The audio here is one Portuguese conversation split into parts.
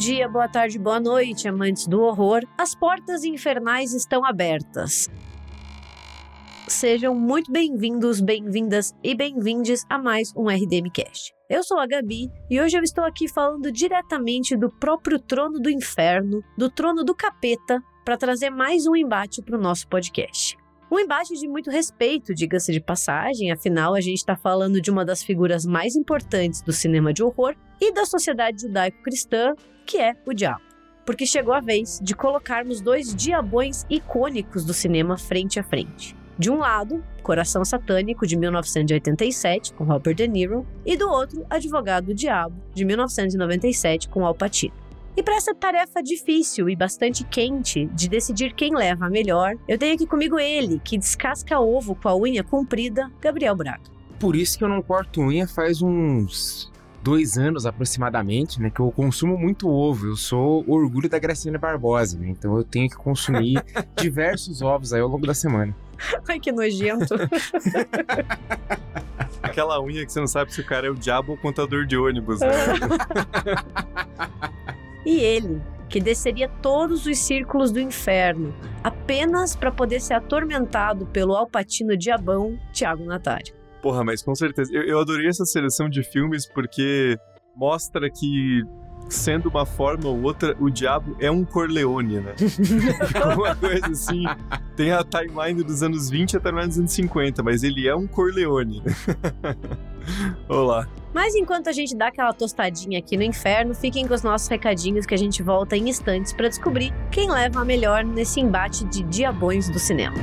Dia, boa tarde, boa noite, amantes do horror. As portas infernais estão abertas. Sejam muito bem-vindos, bem-vindas e bem-vindes a mais um RDM Cast. Eu sou a Gabi e hoje eu estou aqui falando diretamente do próprio trono do inferno, do trono do capeta, para trazer mais um embate para o nosso podcast. Um embate de muito respeito, diga-se de passagem, afinal a gente está falando de uma das figuras mais importantes do cinema de horror e da sociedade judaico-cristã, que é o diabo. Porque chegou a vez de colocarmos dois diabões icônicos do cinema frente a frente. De um lado, Coração Satânico, de 1987, com Robert De Niro, e do outro, Advogado do Diabo, de 1997, com Al Pacino. E para essa tarefa difícil e bastante quente de decidir quem leva a melhor, eu tenho aqui comigo ele, que descasca ovo com a unha comprida, Gabriel Braga. Por isso que eu não corto unha faz uns dois anos aproximadamente, né? Que eu consumo muito ovo. Eu sou orgulho da Graciana Barbosa, né? Então eu tenho que consumir diversos ovos aí ao longo da semana. Ai, que nojento. Aquela unha que você não sabe se o cara é o diabo ou o contador de ônibus, né? e ele, que desceria todos os círculos do inferno, apenas para poder ser atormentado pelo alpatino diabão Tiago Natário. Porra, mas com certeza. Eu, eu adorei essa seleção de filmes porque mostra que sendo uma forma ou outra, o diabo é um Corleone, né? uma coisa assim. Tem a timeline dos anos 20 até os anos 50, mas ele é um Corleone. Olá. Mas enquanto a gente dá aquela tostadinha aqui no inferno, fiquem com os nossos recadinhos que a gente volta em instantes para descobrir quem leva a melhor nesse embate de diabões do cinema.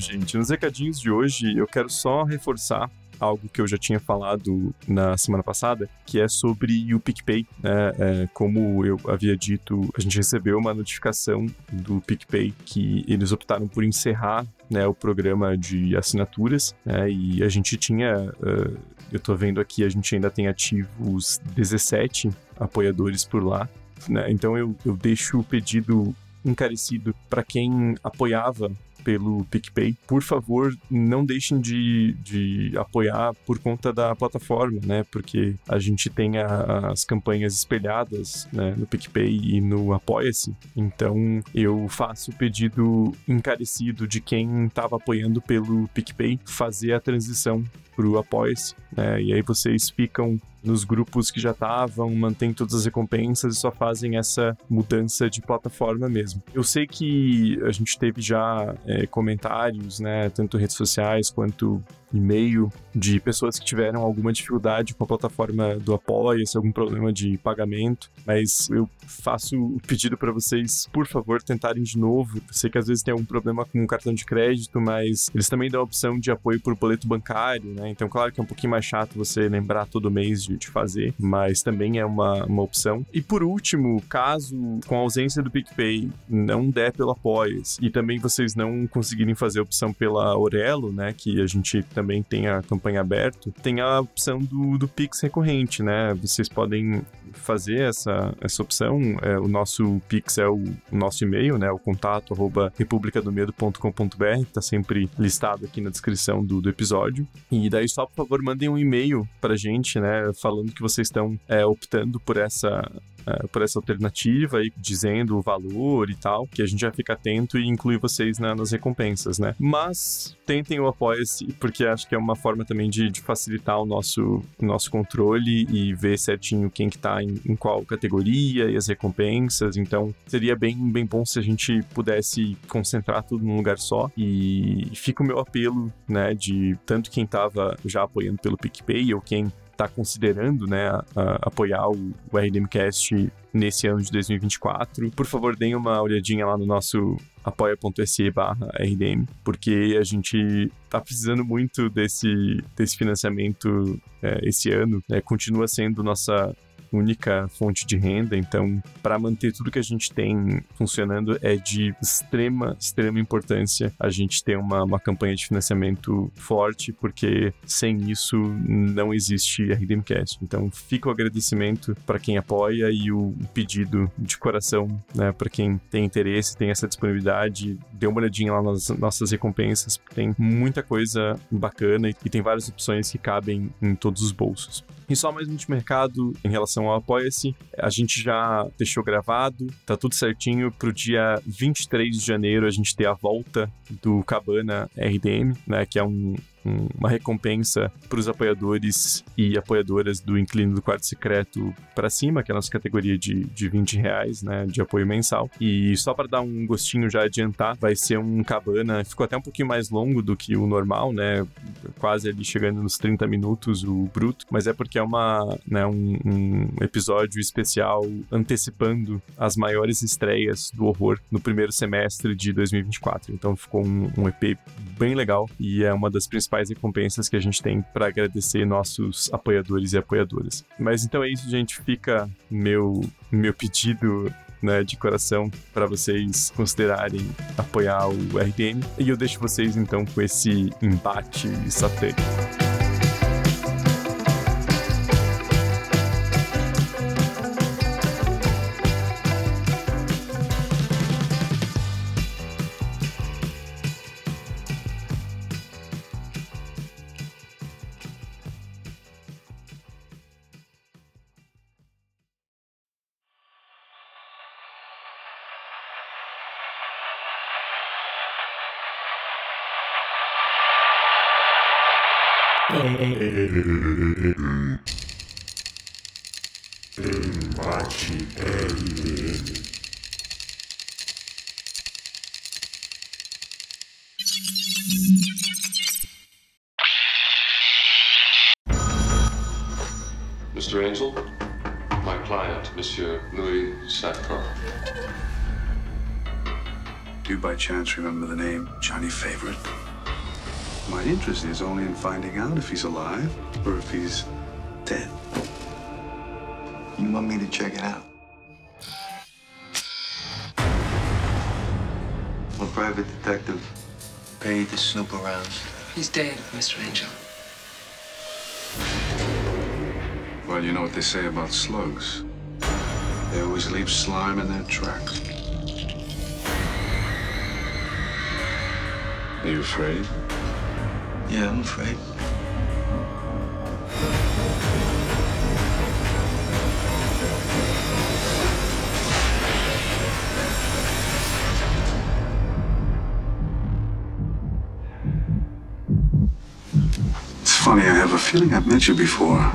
Gente, nos recadinhos de hoje eu quero só reforçar algo que eu já tinha falado na semana passada, que é sobre o PicPay. Né? É, como eu havia dito, a gente recebeu uma notificação do PicPay que eles optaram por encerrar né, o programa de assinaturas, né, e a gente tinha, uh, eu tô vendo aqui, a gente ainda tem ativos 17 apoiadores por lá, né, então eu, eu deixo o pedido encarecido para quem apoiava pelo PicPay, por favor, não deixem de, de apoiar por conta da plataforma, né? Porque a gente tem a, as campanhas espelhadas né, no PicPay e no Apoia-se. Então, eu faço o pedido encarecido de quem estava apoiando pelo PicPay fazer a transição para o Apoia-se, né? E aí vocês ficam nos grupos que já estavam, mantêm todas as recompensas e só fazem essa mudança de plataforma mesmo. Eu sei que a gente teve já é, comentários, né, tanto redes sociais quanto e-mail de pessoas que tiveram alguma dificuldade com a plataforma do Apoia-se, algum problema de pagamento, mas eu faço o pedido para vocês, por favor, tentarem de novo. Sei que às vezes tem algum problema com o cartão de crédito, mas eles também dão a opção de apoio por boleto bancário, né? Então, claro que é um pouquinho mais chato você lembrar todo mês de, de fazer, mas também é uma, uma opção. E por último, caso com a ausência do PicPay não der pelo Apoia-se e também vocês não conseguirem fazer a opção pela Aurelo, né, que a gente tem a campanha aberta, tem a opção do, do Pix recorrente, né? Vocês podem fazer essa, essa opção. É, o nosso Pix é o, o nosso e-mail, né? O contato arroba republicadomedo.com.br, tá sempre listado aqui na descrição do, do episódio. E daí só, por favor, mandem um e-mail pra gente, né? Falando que vocês estão é, optando por essa uh, por essa alternativa e dizendo o valor e tal, que a gente já fica atento e inclui vocês na, nas recompensas, né? Mas tentem o apoia-se, porque acho que é uma forma também de, de facilitar o nosso, nosso controle e ver certinho quem que tá em, em, qual categoria e as recompensas. Então, seria bem, bem bom se a gente pudesse concentrar tudo num lugar só. E fica o meu apelo, né, de tanto quem tava já apoiando pelo PicPay ou quem está considerando né, a, a apoiar o, o RDMcast nesse ano de 2024, por favor, deem uma olhadinha lá no nosso apoia.se barra RDM, porque a gente tá precisando muito desse, desse financiamento é, esse ano. É, continua sendo nossa única fonte de renda, então para manter tudo que a gente tem funcionando é de extrema, extrema importância a gente ter uma, uma campanha de financiamento forte, porque sem isso não existe RDMcast. Então fica o agradecimento para quem apoia e o pedido de coração, né, para quem tem interesse, tem essa disponibilidade, dê uma olhadinha lá nas nossas recompensas, tem muita coisa bacana e, e tem várias opções que cabem em todos os bolsos. E só mais um último recado em relação ao Apoia-se. A gente já deixou gravado, tá tudo certinho pro dia 23 de janeiro a gente ter a volta do Cabana RDM, né, que é um, uma recompensa para os apoiadores e apoiadoras do Inclino do Quarto Secreto para cima, que é a nossa categoria de, de 20 reais, né, de apoio mensal. E só para dar um gostinho já adiantar, vai ser um cabana, ficou até um pouquinho mais longo do que o normal, né, quase ali chegando nos 30 minutos o bruto, mas é porque é uma, né, um, um episódio especial antecipando as maiores estreias do horror no primeiro semestre de 2024. Então ficou um, um EP bem legal e é uma das principais principais recompensas que a gente tem para agradecer nossos apoiadores e apoiadoras. Mas então é isso, gente. Fica meu, meu pedido né, de coração para vocês considerarem apoiar o RDM. E eu deixo vocês então com esse embate satânico. Name Favorite? My interest is only in finding out if he's alive or if he's dead. You want me to check it out? I'm a private detective paid to snoop around. He's dead, Mr. Angel. Well, you know what they say about slugs. They always leave slime in their tracks. Are you afraid? Yeah, I'm afraid. It's funny, I have a feeling I've met you before.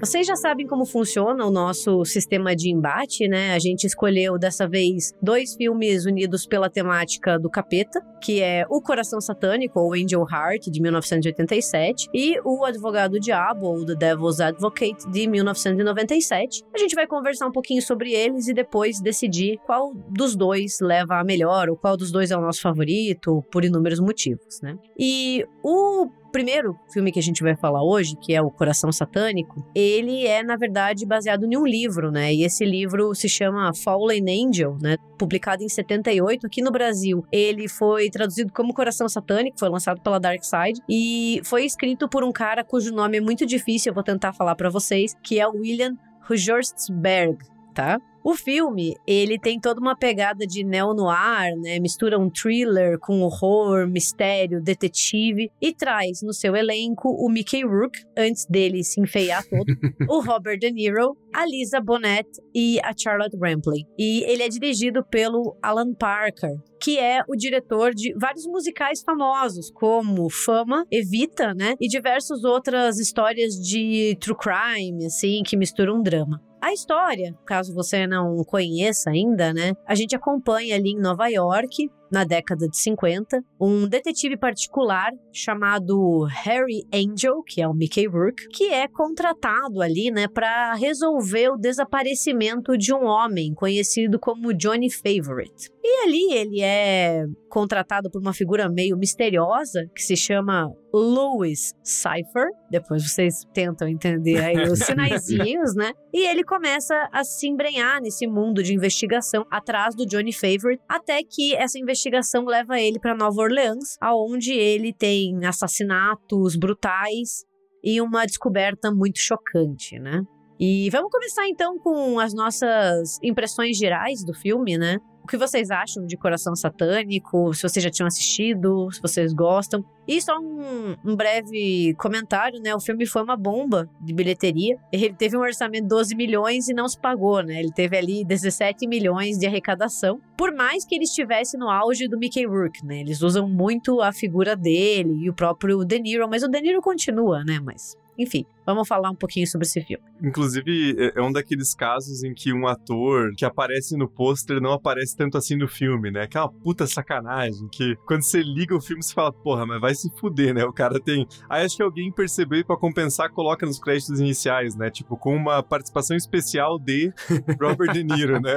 Vocês já sabem como funciona o nosso sistema de embate, né? A gente escolheu dessa vez dois filmes unidos pela temática do capeta, que é O Coração Satânico, ou Angel Heart, de 1987, e O Advogado Diabo, ou The Devil's Advocate, de 1997. A gente vai conversar um pouquinho sobre eles e depois decidir qual dos dois leva a melhor, ou qual dos dois é o nosso favorito, por inúmeros motivos, né? E o primeiro filme que a gente vai falar hoje, que é O Coração Satânico, ele é, na verdade, baseado em um livro, né? E esse livro se chama Fallen Angel, né? Publicado em 78 aqui no Brasil. Ele foi traduzido como Coração Satânico, foi lançado pela Dark Side e foi escrito por um cara cujo nome é muito difícil, eu vou tentar falar para vocês, que é o William Rujorstberg, tá? O filme, ele tem toda uma pegada de neo-noir, né? Mistura um thriller com horror, mistério, detetive e traz no seu elenco o Mickey Rourke, antes dele se enfeiar todo, o Robert De Niro, a Lisa Bonet e a Charlotte Rampling. E ele é dirigido pelo Alan Parker, que é o diretor de vários musicais famosos, como Fama, Evita, né? E diversas outras histórias de true crime, assim, que misturam drama. A história, caso você não conheça ainda, né? A gente acompanha ali em Nova York, na década de 50, um detetive particular chamado Harry Angel, que é o Mickey Rourke, que é contratado ali, né, para resolver o desaparecimento de um homem conhecido como Johnny Favorite. E ali ele é contratado por uma figura meio misteriosa que se chama Louis Cypher. Depois vocês tentam entender aí os sinaizinhos, né? E ele começa a se embrenhar nesse mundo de investigação atrás do Johnny Favorite, até que essa investigação leva ele para Nova Orleans, aonde ele tem assassinatos brutais e uma descoberta muito chocante, né? E vamos começar então com as nossas impressões gerais do filme, né? O que vocês acham de Coração Satânico? Se vocês já tinham assistido, se vocês gostam. E só um, um, breve comentário, né? O filme foi uma bomba de bilheteria. Ele teve um orçamento de 12 milhões e não se pagou, né? Ele teve ali 17 milhões de arrecadação. Por mais que ele estivesse no auge do Mickey Rourke, né? Eles usam muito a figura dele e o próprio De Niro, mas o De Niro continua, né? Mas enfim, vamos falar um pouquinho sobre esse filme. Inclusive, é, é um daqueles casos em que um ator que aparece no pôster não aparece tanto assim no filme, né? Aquela puta sacanagem que quando você liga o filme você fala, porra, mas vai se fuder, né? O cara tem. Aí acho que alguém percebeu e pra compensar coloca nos créditos iniciais, né? Tipo, com uma participação especial de Robert De Niro, né?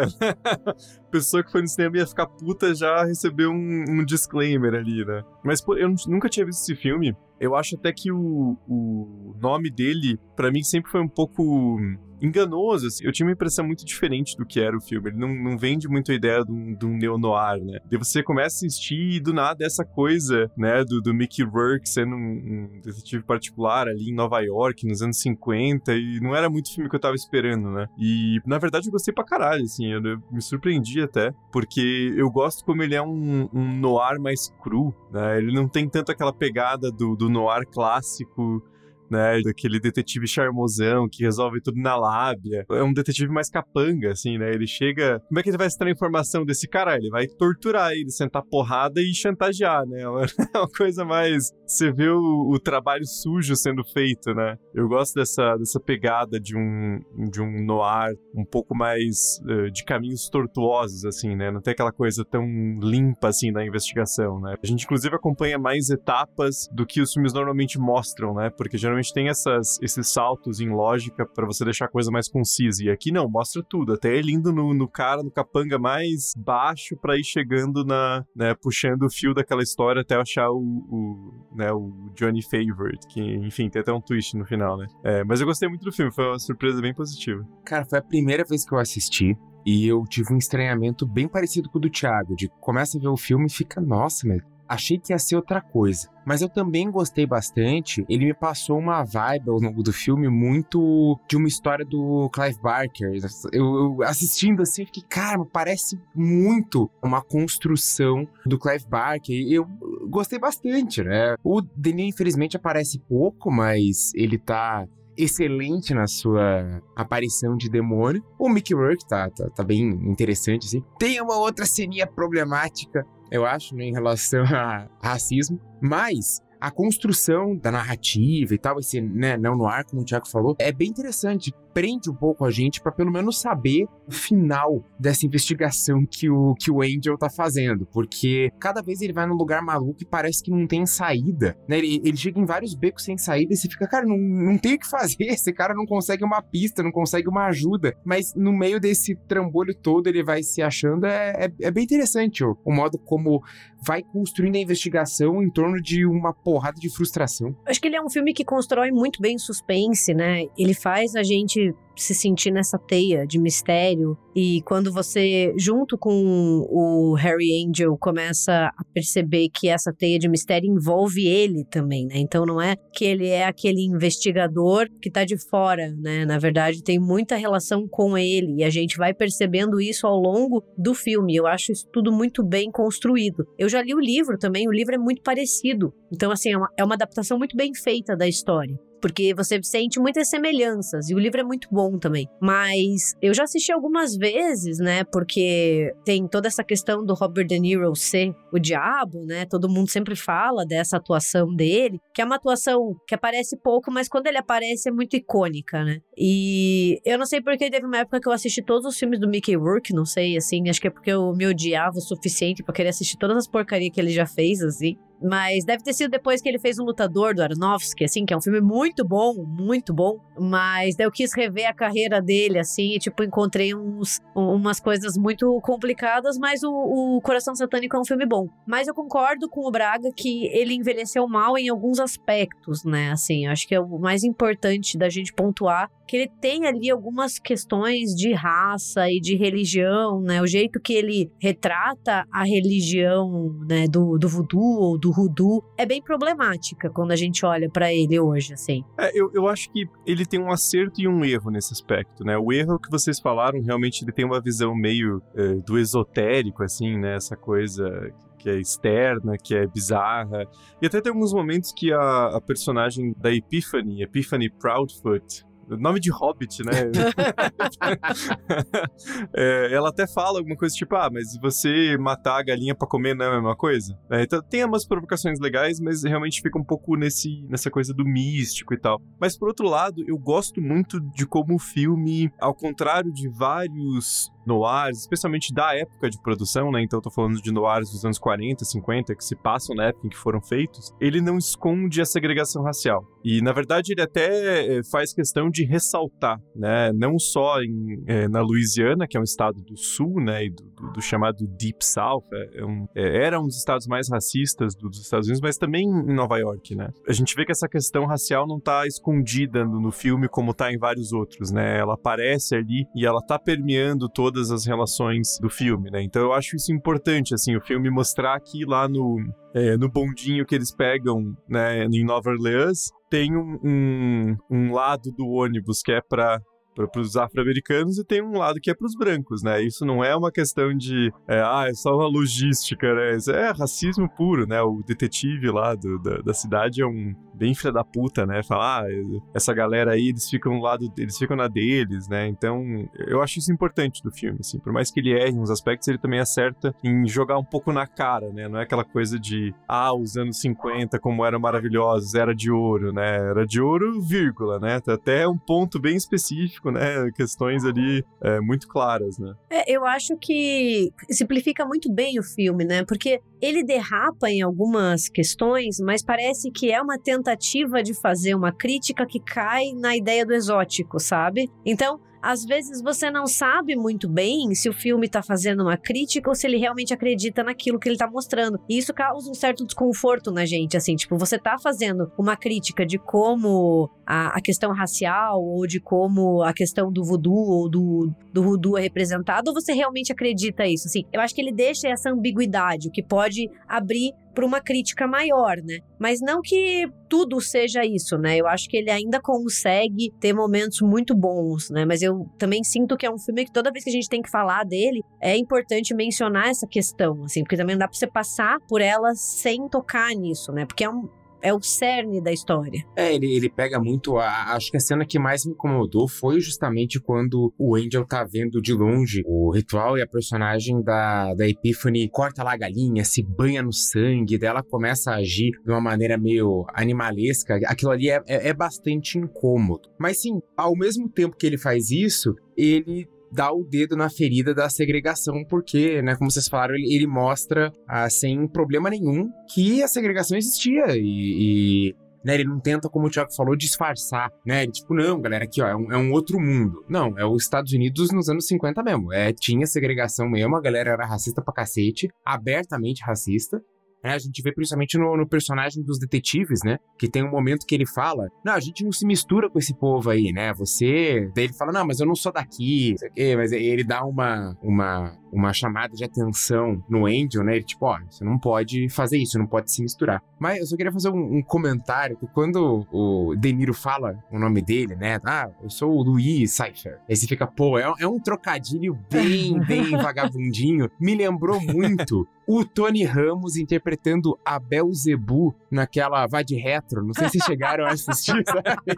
Pessoa que foi no cinema ia ficar puta já recebeu um, um disclaimer ali, né? Mas pô, eu nunca tinha visto esse filme. Eu acho até que o, o nome dele, para mim, sempre foi um pouco enganoso, assim. Eu tinha uma impressão muito diferente do que era o filme. Ele não, não vende muito a ideia de um, de um neo-noir, né? E você começa a assistir e do nada essa coisa, né, do, do Mickey Rourke sendo um, um, detetive particular ali em Nova York, nos anos 50, e não era muito o filme que eu tava esperando, né? E, na verdade, eu gostei pra caralho, assim, eu, eu me surpreendi até, porque eu gosto como ele é um, um noir mais cru, né? Ele não tem tanto aquela pegada do, do noir clássico, né? Daquele detetive charmosão que resolve tudo na lábia. É um detetive mais capanga, assim, né? Ele chega. Como é que ele vai extrair informação desse cara? Ele vai torturar ele, sentar porrada e chantagear, né? É uma coisa mais. Você vê o, o trabalho sujo sendo feito, né? Eu gosto dessa, dessa pegada de um, de um noir um pouco mais uh, de caminhos tortuosos, assim, né? Não tem aquela coisa tão limpa, assim, da investigação, né? A gente, inclusive, acompanha mais etapas do que os filmes normalmente mostram, né? Porque geralmente geralmente tem essas, esses saltos em lógica para você deixar a coisa mais concisa. E aqui não, mostra tudo. Até ele indo no, no cara, no capanga mais baixo para ir chegando na, né, puxando o fio daquela história até achar o, o, né, o Johnny Favorite, que, enfim, tem até um twist no final, né? É, mas eu gostei muito do filme, foi uma surpresa bem positiva. Cara, foi a primeira vez que eu assisti. E eu tive um estranhamento bem parecido com o do Thiago, de começa a ver o filme e fica, nossa, mas achei que ia ser outra coisa. Mas eu também gostei bastante. Ele me passou uma vibe ao longo do filme muito de uma história do Clive Barker. Eu, eu assistindo assim, eu fiquei, cara, parece muito uma construção do Clive Barker. E eu gostei bastante, né? O Denis, infelizmente, aparece pouco, mas ele tá excelente na sua aparição de demônio. O Mickey Rourke tá, tá, tá, bem interessante, assim. Tem uma outra ceninha problemática eu acho, né, em relação a racismo. Mas a construção da narrativa e tal, esse né, não no ar, como o Thiago falou, é bem interessante prende um pouco a gente para pelo menos saber o final dessa investigação que o, que o Angel tá fazendo. Porque cada vez ele vai num lugar maluco e parece que não tem saída. Né? Ele, ele chega em vários becos sem saída e você fica, cara, não, não tem o que fazer. Esse cara não consegue uma pista, não consegue uma ajuda. Mas no meio desse trambolho todo ele vai se achando. É, é, é bem interessante ó, o modo como vai construindo a investigação em torno de uma porrada de frustração. Acho que ele é um filme que constrói muito bem suspense, né? Ele faz a gente realmente se sentir nessa teia de mistério e quando você junto com o Harry Angel começa a perceber que essa teia de mistério envolve ele também, né? Então não é que ele é aquele investigador que tá de fora, né? Na verdade tem muita relação com ele e a gente vai percebendo isso ao longo do filme. Eu acho isso tudo muito bem construído. Eu já li o livro também, o livro é muito parecido. Então assim, é uma, é uma adaptação muito bem feita da história porque você sente muitas semelhanças e o livro é muito bom também. Mas eu já assisti algumas vezes, né? Porque tem toda essa questão do Robert De Niro ser o diabo, né? Todo mundo sempre fala dessa atuação dele, que é uma atuação que aparece pouco, mas quando ele aparece é muito icônica, né? E eu não sei porque teve uma época que eu assisti todos os filmes do Mickey Rourke, não sei, assim, acho que é porque eu me odiava o suficiente para querer assistir todas as porcarias que ele já fez, assim. Mas deve ter sido depois que ele fez o Lutador do Aronofsky, assim, que é um filme muito bom, muito bom. Mas daí eu quis rever a carreira dele, assim, e tipo, encontrei uns, umas coisas muito complicadas, mas o, o Coração Satânico é um filme bom. Mas eu concordo com o Braga que ele envelheceu mal em alguns aspectos, né? Assim, acho que é o mais importante da gente pontuar que ele tem ali algumas questões de raça e de religião, né? O jeito que ele retrata a religião, né, do, do voodoo ou do hoodoo é bem problemática quando a gente olha para ele hoje, assim. É, eu, eu acho que ele tem um acerto e um erro nesse aspecto, né? O erro que vocês falaram, realmente ele tem uma visão meio é, do esotérico, assim, né? Essa coisa que é externa, que é bizarra. E até tem alguns momentos que a, a personagem da Epiphany, Epiphany Proudfoot, nome de Hobbit, né? é, ela até fala alguma coisa tipo, ah, mas você matar a galinha para comer não é a mesma coisa? É, então tem umas provocações legais, mas realmente fica um pouco nesse, nessa coisa do místico e tal. Mas por outro lado, eu gosto muito de como o filme, ao contrário de vários noirs, especialmente da época de produção, né? Então eu tô falando de noirs dos anos 40, 50, que se passam na época em que foram feitos, ele não esconde a segregação racial. E, na verdade, ele até eh, faz questão de ressaltar, né? Não só em, é, na Louisiana, que é um estado do sul, né? E do, do, do chamado Deep South, é, é um, é, era um dos estados mais racistas do, dos Estados Unidos, mas também em Nova York, né? A gente vê que essa questão racial não tá escondida no, no filme como tá em vários outros, né? Ela aparece ali e ela tá permeando todas as relações do filme, né? Então eu acho isso importante, assim, o filme mostrar que lá no, é, no bondinho que eles pegam né, em Nova Orleans, tem um, um, um lado do ônibus que é para para os afro-americanos e tem um lado que é para os brancos, né? Isso não é uma questão de, é, ah, é só uma logística, né? Isso é racismo puro, né? O detetive lá do, da, da cidade é um, bem filha da puta, né? Falar, ah, essa galera aí, eles ficam no lado, eles ficam na deles, né? Então, eu acho isso importante do filme, assim. Por mais que ele erre em uns aspectos, ele também acerta em jogar um pouco na cara, né? Não é aquela coisa de, ah, os anos 50 como eram maravilhosos, era de ouro, né? Era de ouro, vírgula, né? Até um ponto bem específico, né? Questões ali é, muito claras, né? É, eu acho que simplifica muito bem o filme, né? Porque ele derrapa em algumas questões, mas parece que é uma tentativa de fazer uma crítica que cai na ideia do exótico, sabe? Então, às vezes você não sabe muito bem se o filme está fazendo uma crítica ou se ele realmente acredita naquilo que ele está mostrando. E isso causa um certo desconforto na gente, assim, tipo, você está fazendo uma crítica de como a, a, questão racial ou de como a questão do voodoo ou do, do voodoo é representado, ou você realmente acredita isso? Assim, eu acho que ele deixa essa ambiguidade, o que pode abrir para uma crítica maior, né? Mas não que tudo seja isso, né? Eu acho que ele ainda consegue ter momentos muito bons, né? Mas eu também sinto que é um filme que toda vez que a gente tem que falar dele, é importante mencionar essa questão, assim, porque também não dá para você passar por ela sem tocar nisso, né? Porque é um, é o cerne da história. É, ele, ele pega muito. A, acho que a cena que mais me incomodou foi justamente quando o Angel tá vendo de longe o ritual e a personagem da, da Epiphany corta lá a galinha, se banha no sangue, dela começa a agir de uma maneira meio animalesca. Aquilo ali é, é, é bastante incômodo. Mas sim, ao mesmo tempo que ele faz isso, ele dá o dedo na ferida da segregação, porque, né, como vocês falaram, ele, ele mostra ah, sem problema nenhum que a segregação existia e, e né, ele não tenta, como o Thiago falou, disfarçar, né? Ele, tipo, não, galera, aqui, ó, é um, é um, outro mundo. Não, é os Estados Unidos nos anos 50 mesmo. É, tinha segregação mesmo, a galera era racista pra cacete, abertamente racista. É, a gente vê principalmente no, no, personagem dos detetives, né? Que tem um momento que ele fala: Não, a gente não se mistura com esse povo aí, né? Você. Daí ele fala: Não, mas eu não sou daqui, sei o quê. Mas ele dá uma, uma, uma chamada de atenção no Angel, né? Ele, tipo, ó, você não pode fazer isso, não pode se misturar. Mas eu só queria fazer um, um comentário que quando o De Niro fala o nome dele, né? Ah, eu sou o Luiz Cypher. Aí você fica, pô, é, é um trocadilho bem, bem vagabundinho. Me lembrou muito o Tony Ramos interpretando a Belzebu naquela Vai de Retro. Não sei se chegaram a assistir, sabe?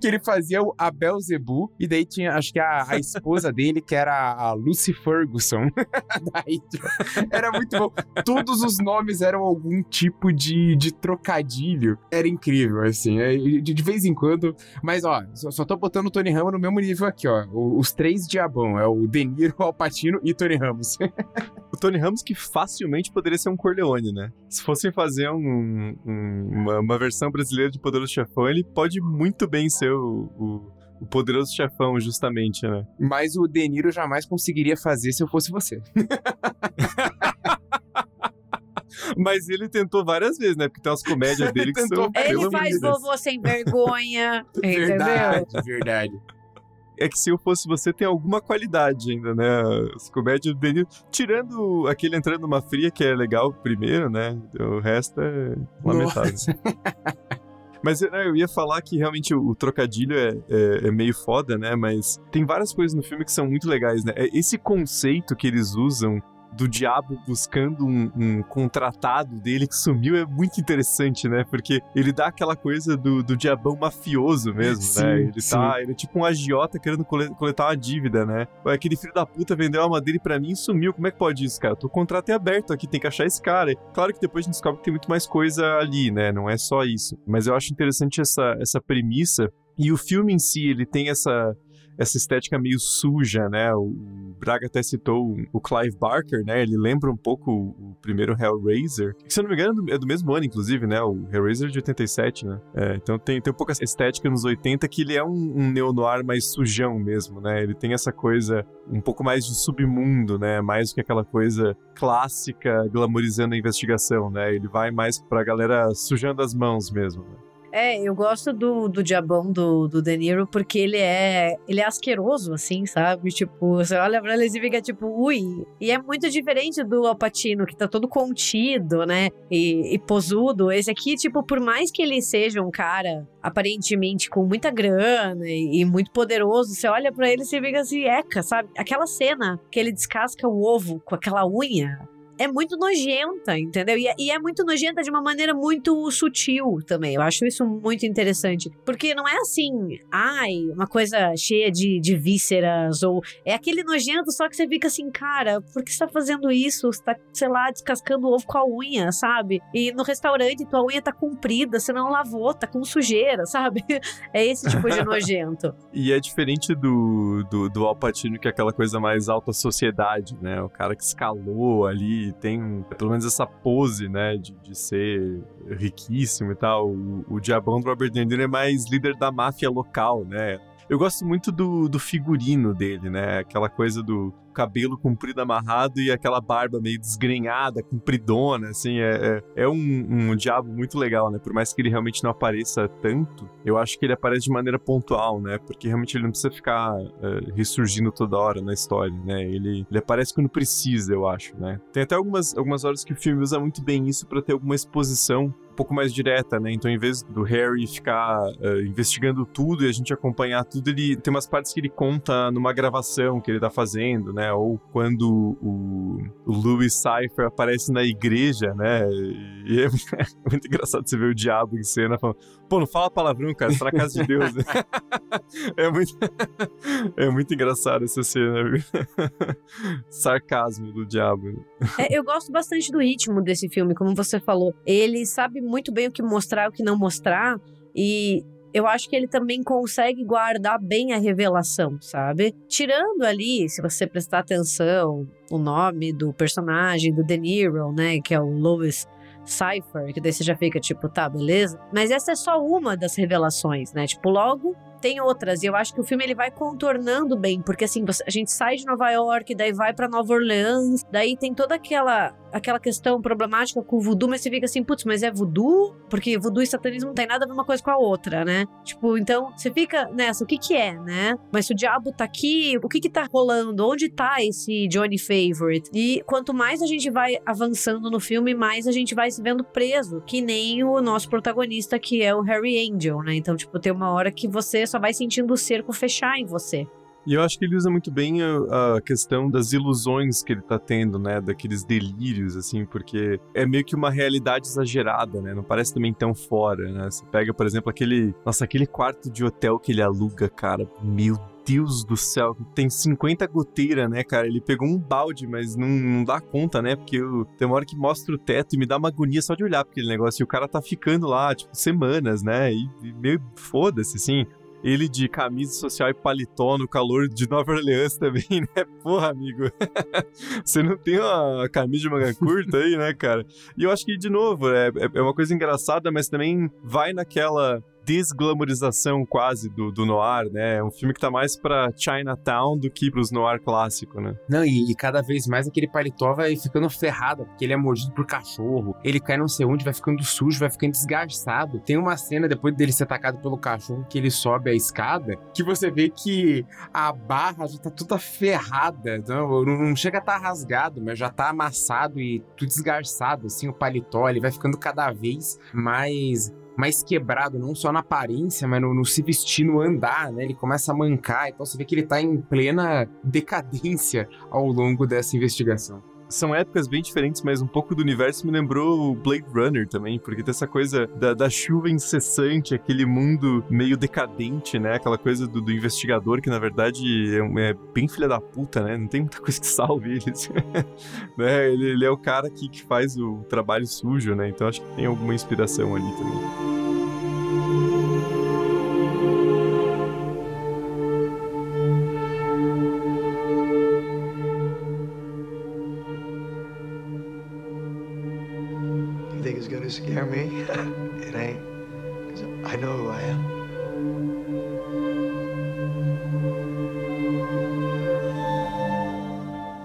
que ele fazia o Abel Zebu, e daí tinha, acho que a, a esposa dele, que era a Lucy Ferguson. daí, era muito bom. Todos os nomes eram algum tipo de, de trocadilho. Era incrível, assim. É, de, de vez em quando. Mas, ó, só, só tô botando o Tony Ramos no mesmo nível aqui, ó. os três diabão. É o Deniro, o Alpatino e Tony Ramos. o Tony Ramos que facilmente poderia ser um Corleone, né? Se fossem fazer um, um, uma, uma versão brasileira de Poderoso Chefão, ele pode muito bem ser o, o, o poderoso chefão, justamente, né? Mas o De Niro jamais conseguiria fazer se eu fosse você. Mas ele tentou várias vezes, né? Porque tem umas comédias dele que são. Ele faz vovô sem vergonha. verdade, verdade. É que se eu fosse você, tem alguma qualidade ainda, né? As comédias do Deniro. Tirando aquele entrando numa fria, que é legal primeiro, né? O resto é lamentável. Mas né, eu ia falar que realmente o, o trocadilho é, é, é, meio foda, né? Mas tem várias coisas no filme que são muito legais, né? É esse conceito que eles usam do diabo buscando um, um, contratado dele que sumiu é muito interessante, né? Porque ele dá aquela coisa do, do diabão mafioso mesmo, sim, né? Ele, sim. tá, ele é tipo um agiota querendo coletar uma dívida, né? Aquele filho da puta vendeu a alma dele pra mim e sumiu. Como é que pode isso, cara? Eu tô com o contrato é aberto aqui, tem que achar esse cara. Claro que depois a gente descobre que tem muito mais coisa ali, né? Não é só isso. Mas eu acho interessante essa, essa premissa. E o filme em si, ele tem essa essa estética meio suja, né? O Braga até citou o Clive Barker, né? Ele lembra um pouco o primeiro Hellraiser, que se eu não me engano é do mesmo ano, inclusive, né? O Hellraiser de 87, né? É, então tem, tem um pouco essa estética nos 80 que ele é um, um neo-noir mais sujão mesmo, né? Ele tem essa coisa um pouco mais de submundo, né? Mais do que aquela coisa clássica glamorizando a investigação, né? Ele vai mais pra galera sujando as mãos mesmo, né? É, eu gosto do, do diabão do, do De Niro porque ele é, ele é asqueroso, assim, sabe? Tipo, você olha pra ele e fica tipo, ui. E é muito diferente do Alpatino, que tá todo contido, né? E, e posudo. Esse aqui, tipo, por mais que ele seja um cara aparentemente com muita grana e, e muito poderoso, você olha para ele e fica assim, eca, sabe? Aquela cena que ele descasca o ovo com aquela unha é muito nojenta, entendeu? E é, e é, muito nojenta de uma maneira muito sutil também. Eu acho isso muito interessante. Porque não é assim, ai, uma coisa cheia de, de vísceras, ou é aquele nojento, só que você fica assim, cara, por que você tá fazendo isso? Você tá, sei lá, descascando o ovo com a unha, sabe? E no restaurante tua unha tá comprida, você não lavou, tá com sujeira, sabe? É esse tipo de nojento. e é diferente do, do, do Alpatino, que é aquela coisa mais alta sociedade, né? O cara que escalou ali tem pelo menos essa pose, né, de, de ser riquíssimo e tal. O, o diabão do Robert De Niro é mais líder da máfia local, né? Eu gosto muito do, do figurino dele, né? Aquela coisa do cabelo comprido amarrado e aquela barba meio desgrenhada, compridona, assim, é, é, é um, um, diabo muito legal, né? Por mais que ele realmente não apareça tanto, eu acho que ele aparece de maneira pontual, né? Porque realmente ele não precisa ficar uh, ressurgindo toda hora na história, né? Ele, ele aparece quando precisa, eu acho, né? Tem até algumas, algumas horas que o filme usa muito bem isso para ter alguma exposição um pouco mais direta, né? Então, em vez do Harry ficar uh, investigando tudo e a gente acompanhar tudo, ele tem umas partes que ele conta numa gravação que ele tá fazendo, né? Ou quando o, o Louis Cypher aparece na igreja, né? E é muito engraçado você ver o diabo em cena falando: pô, não fala palavrão, cara, você tá na casa de Deus. Né? é, muito, é muito engraçado essa cena, viu? Sarcasmo do diabo. É, eu gosto bastante do ritmo desse filme, como você falou. Ele sabe muito bem o que mostrar e o que não mostrar. E eu acho que ele também consegue guardar bem a revelação, sabe? Tirando ali, se você prestar atenção, o nome do personagem do De Niro, né, que é o Louis Cypher, que daí você já fica tipo, tá, beleza? Mas essa é só uma das revelações, né? Tipo, logo tem outras. E eu acho que o filme ele vai contornando bem, porque assim, a gente sai de Nova York, daí vai para Nova Orleans, daí tem toda aquela aquela questão problemática com o voodoo, mas você fica assim, putz, mas é voodoo? Porque voodoo e satanismo não tem nada a ver uma coisa com a outra, né? Tipo, então você fica nessa, o que que é, né? Mas se o diabo tá aqui, o que que tá rolando? Onde tá esse Johnny Favorite? E quanto mais a gente vai avançando no filme, mais a gente vai se vendo preso, que nem o nosso protagonista, que é o Harry Angel, né? Então, tipo, tem uma hora que você só vai sentindo o cerco fechar em você. E eu acho que ele usa muito bem a, a, questão das ilusões que ele tá tendo, né? Daqueles delírios, assim, porque é meio que uma realidade exagerada, né? Não parece também tão fora, né? Você pega, por exemplo, aquele. Nossa, aquele quarto de hotel que ele aluga, cara. Meu Deus do céu, tem 50 goteiras, né, cara? Ele pegou um balde, mas não, não dá conta, né? Porque eu, tem uma hora que mostra o teto e me dá uma agonia só de olhar pra aquele negócio. E o cara tá ficando lá, tipo, semanas, né? E, e meio foda-se, assim. Ele de camisa social e paletó no calor de Nova Orleans também, né? Porra, amigo. Você não tem uma camisa de manga curta aí, né, cara? E eu acho que, de novo, é, é uma coisa engraçada, mas também vai naquela desglamorização quase do, do noir, né? É um filme que tá mais pra Chinatown do que pros noir clássico, né? Não, e, e, cada vez mais aquele paletó vai ficando ferrado, porque ele é mordido por cachorro, ele cai não sei onde, vai ficando sujo, vai ficando desgastado. Tem uma cena depois dele ser atacado pelo cachorro que ele sobe a escada, que você vê que a barra já tá toda ferrada, não, não chega a estar tá rasgado, mas já tá amassado e tudo desgarçado, assim, o paletó, ele vai ficando cada vez mais mais quebrado, não só na aparência, mas no, no, se vestir, no andar, né? Ele começa a mancar, então você vê que ele tá em plena decadência ao longo dessa investigação são épocas bem diferentes, mas um pouco do universo me lembrou Blade Runner também, porque tem essa coisa da, da chuva incessante, aquele mundo meio decadente, né? Aquela coisa do, do investigador que, na verdade, é, é, bem filha da puta, né? Não tem muita coisa que salve eles. né? ele, ele, é o cara que, que faz o trabalho sujo, né? Então acho que tem alguma inspiração ali também. Scare me. it ain't. I know who I am.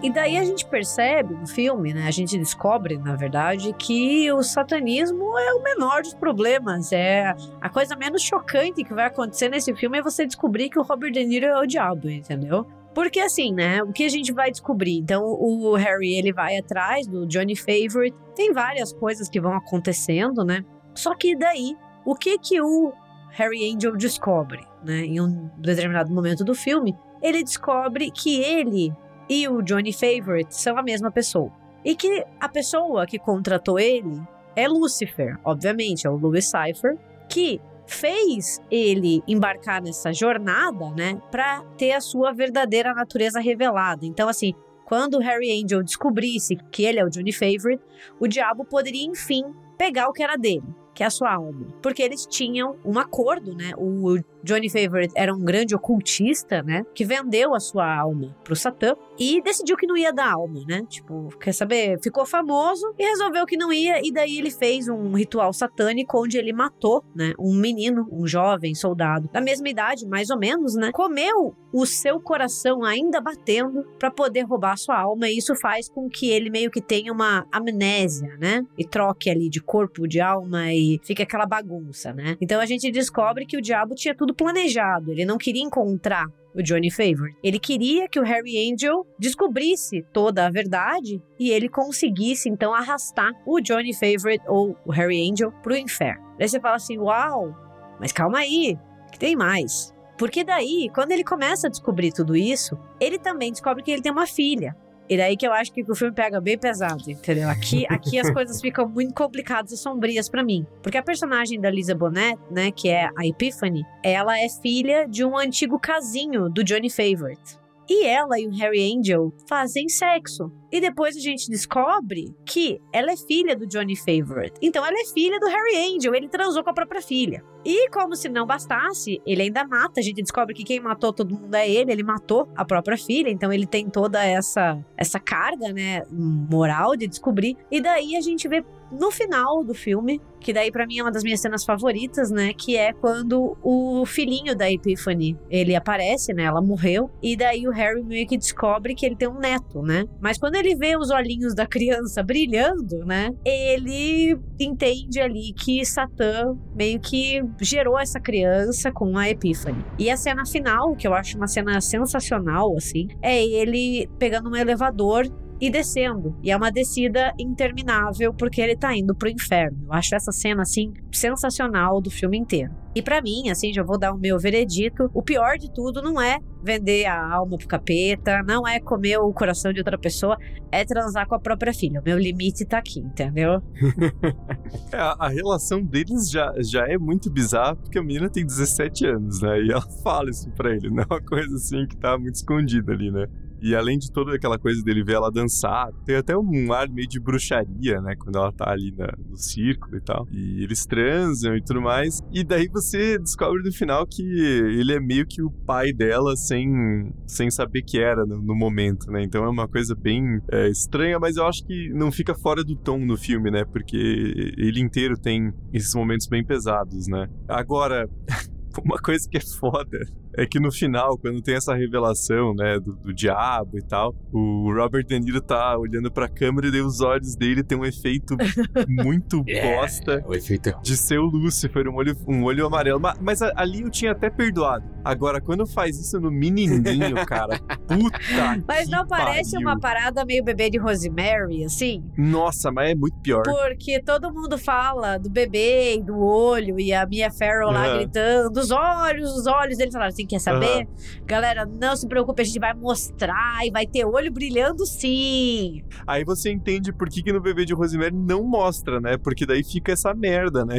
E daí a gente percebe no filme, né? A gente descobre, na verdade, que o satanismo é o menor dos problemas. É a coisa menos chocante que vai acontecer nesse filme é você descobrir que o Robert De Niro é o diabo, entendeu? Porque assim, né? O que a gente vai descobrir? Então, o Harry ele vai atrás do Johnny Favorite. Tem várias coisas que vão acontecendo, né? Só que daí, o que que o Harry Angel descobre, né? Em um determinado momento do filme, ele descobre que ele e o Johnny Favorite são a mesma pessoa. E que a pessoa que contratou ele é Lucifer, obviamente, é o Louis Cypher, que fez ele embarcar nessa jornada, né, para ter a sua verdadeira natureza revelada. Então, assim, quando Harry Angel descobrisse que ele é o Johnny Favorite, o diabo poderia, enfim, pegar o que era dele, que é a sua alma. Porque eles tinham um acordo, né? O Johnny Favorite era um grande ocultista, né? Que vendeu a sua alma pro Satã e decidiu que não ia dar alma, né? Tipo, quer saber? Ficou famoso e resolveu que não ia, e daí ele fez um ritual satânico onde ele matou, né? Um menino, um jovem soldado, da mesma idade, mais ou menos, né? Comeu o seu coração ainda batendo para poder roubar a sua alma, e isso faz com que ele meio que tenha uma amnésia, né? E troque ali de corpo, de alma e fica aquela bagunça, né? Então a gente descobre que o diabo tinha tudo planejado, ele não queria encontrar o Johnny Favor. Ele queria que o Harry Angel descobrisse toda a verdade e ele conseguisse então arrastar o Johnny Favorite ou o Harry Angel pro inferno. Daí você fala assim: "Uau, mas calma aí, que tem mais". Porque daí, quando ele começa a descobrir tudo isso, ele também descobre que ele tem uma filha. E daí que eu acho que o filme pega bem pesado, entendeu? Aqui, aqui as coisas ficam muito complicadas e sombrias para mim. Porque a personagem da Lisa Bonet, né, que é a Epiphany, ela é filha de um antigo casinho do Johnny Favorite. E ela e o Harry Angel fazem sexo. E depois a gente descobre que ela é filha do Johnny Favorite. Então ela é filha do Harry Angel, ele transou com a própria filha. E como se não bastasse, ele ainda mata. A gente descobre que quem matou todo mundo é ele, ele matou a própria filha, então ele tem toda essa essa carga, né, moral de descobrir. E daí a gente vê no final do filme, que daí para mim é uma das minhas cenas favoritas, né, que é quando o filhinho da Epiphany, ele aparece, né, ela morreu, e daí o Harry meio que descobre que ele tem um neto, né? Mas quando ele vê os olhinhos da criança brilhando, né? Ele entende ali que Satã meio que gerou essa criança com a Epífane. E a cena final, que eu acho uma cena sensacional, assim, é ele pegando um elevador e descendo. E é uma descida interminável porque ele tá indo pro inferno. Eu acho essa cena assim sensacional do filme inteiro. E para mim, assim, já vou dar o meu veredito, o pior de tudo não é vender a alma pro capeta, não é comer o coração de outra pessoa, é transar com a própria filha. O meu limite tá aqui, entendeu? É, a, relação deles já, já é muito bizarra, porque a menina tem 17 anos, né? E ela fala isso pra ele, não é uma coisa assim que tá muito escondida ali, né? E além de toda aquela coisa dele ver ela dançar, tem até um ar meio de bruxaria, né? Quando ela tá ali na, no círculo e tal. E eles transam e tudo mais. E daí você descobre no final que ele é meio que o pai dela sem, sem saber que era no, no momento, né? Então é uma coisa bem é, estranha, mas eu acho que não fica fora do tom no filme, né? Porque ele inteiro tem esses momentos bem pesados, né? Agora. Uma coisa que é foda é que no final, quando tem essa revelação, né, do, do diabo e tal, o Robert De Niro tá olhando pra câmera e daí os olhos dele tem um efeito muito bosta O efeito é de ser o Lucifer, um olho, um olho amarelo. Mas, mas ali eu tinha até perdoado. Agora, quando faz isso no menininho, cara, puta Mas não parece pariu. uma parada meio bebê de Rosemary, assim? Nossa, mas é muito pior. Porque todo mundo fala do bebê e do olho e a Mia Farrow lá Aham. gritando, os olhos, os olhos dele falaram assim, quer saber? Galera, não se preocupe, a gente vai mostrar e vai ter olho brilhando sim. Aí você entende por que, que no bebê de Rosemary não mostra, né? Porque daí fica essa merda, né?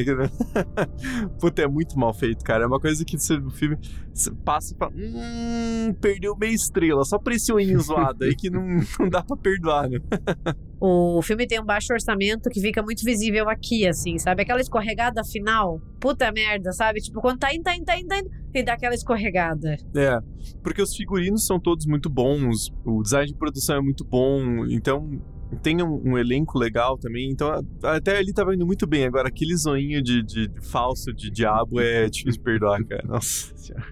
Puta, é muito mal feito, cara. É uma coisa que você, no filme você passa e fala: Hum, perdeu meia estrela. Só pra esse olhinho zoado aí que não, não dá pra perdoar, né? O filme tem um baixo orçamento que fica muito visível aqui, assim, sabe? Aquela escorregada final, puta merda, sabe? Tipo, quando tá indo, tá indo, tá indo, tá indo, e dá aquela escorregada. É, porque os figurinos são todos muito bons, o design de produção é muito bom, então tem um, um elenco legal também, então até ali tava indo muito bem. Agora, aquele zoinho de, de- de falso de diabo é difícil de perdoar, cara. Nossa senhora.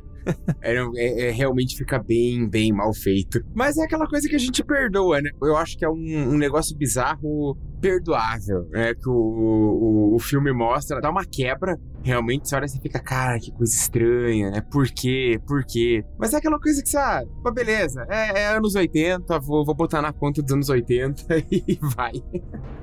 É, é- é- realmente fica bem, bem mal feito. Mas é aquela coisa que a gente perdoa, né? Eu acho que é um, um negócio bizarro perdoável, né? Que o, o, o filme mostra, dá uma quebra. Realmente, você olha e fica, cara, que coisa estranha, né? Por quê? Por quê? Mas é aquela coisa que você, ah, beleza, é, é anos 80, vou, vou botar na conta dos anos 80 e vai.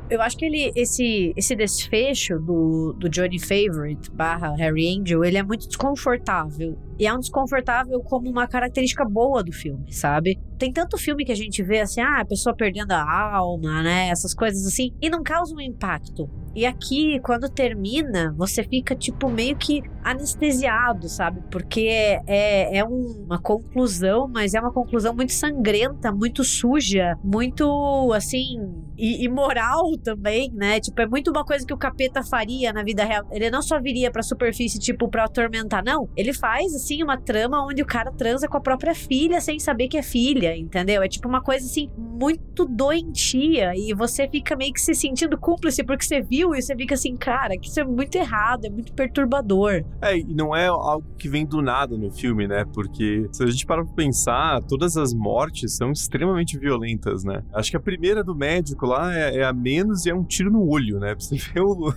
Eu acho que ele, esse, esse desfecho do, do Johnny Favorite barra Harry Angel, ele é muito desconfortável. E é um desconfortável como uma característica boa do filme, sabe? Tem tanto filme que a gente vê assim, ah, a pessoa perdendo a alma, né? Essas coisas assim, e não causa um impacto. E aqui, quando termina, você fica, tipo, meio que anestesiado, sabe? Porque é, é uma conclusão, mas é uma conclusão muito sangrenta, muito suja, muito, assim, imoral também, né? Tipo, é muito uma coisa que o capeta faria na vida real. Ele não só viria pra superfície, tipo, pra atormentar, não. Ele faz, assim, uma trama onde o cara transa com a própria filha sem saber que é filha, entendeu? É tipo uma coisa, assim, muito doentia. E você fica meio que se sentindo cúmplice porque você viu e você fica assim, cara, que isso é muito errado, é muito perturbador. É, e não é algo que vem do nada no filme, né? Porque se a gente parar pra pensar, todas as mortes são extremamente violentas, né? Acho que a primeira do médico lá é, é a menos e é um tiro no olho, né? Pra você ver o,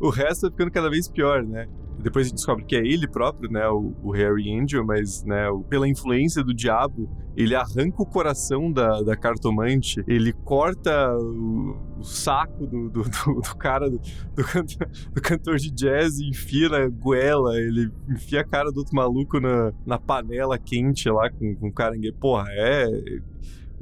o resto ficando cada vez pior, né? Depois a gente descobre que é ele próprio, né? O, o Harry Angel, mas, né? o- pela influência do diabo, ele arranca o coração da, da cartomante, ele corta o, o saco do, do, do- do cara, do, do cantor, do cantor de jazz enfia na goela, ele enfia a cara do outro maluco na, na panela quente lá com, com caranguejo. Porra, é.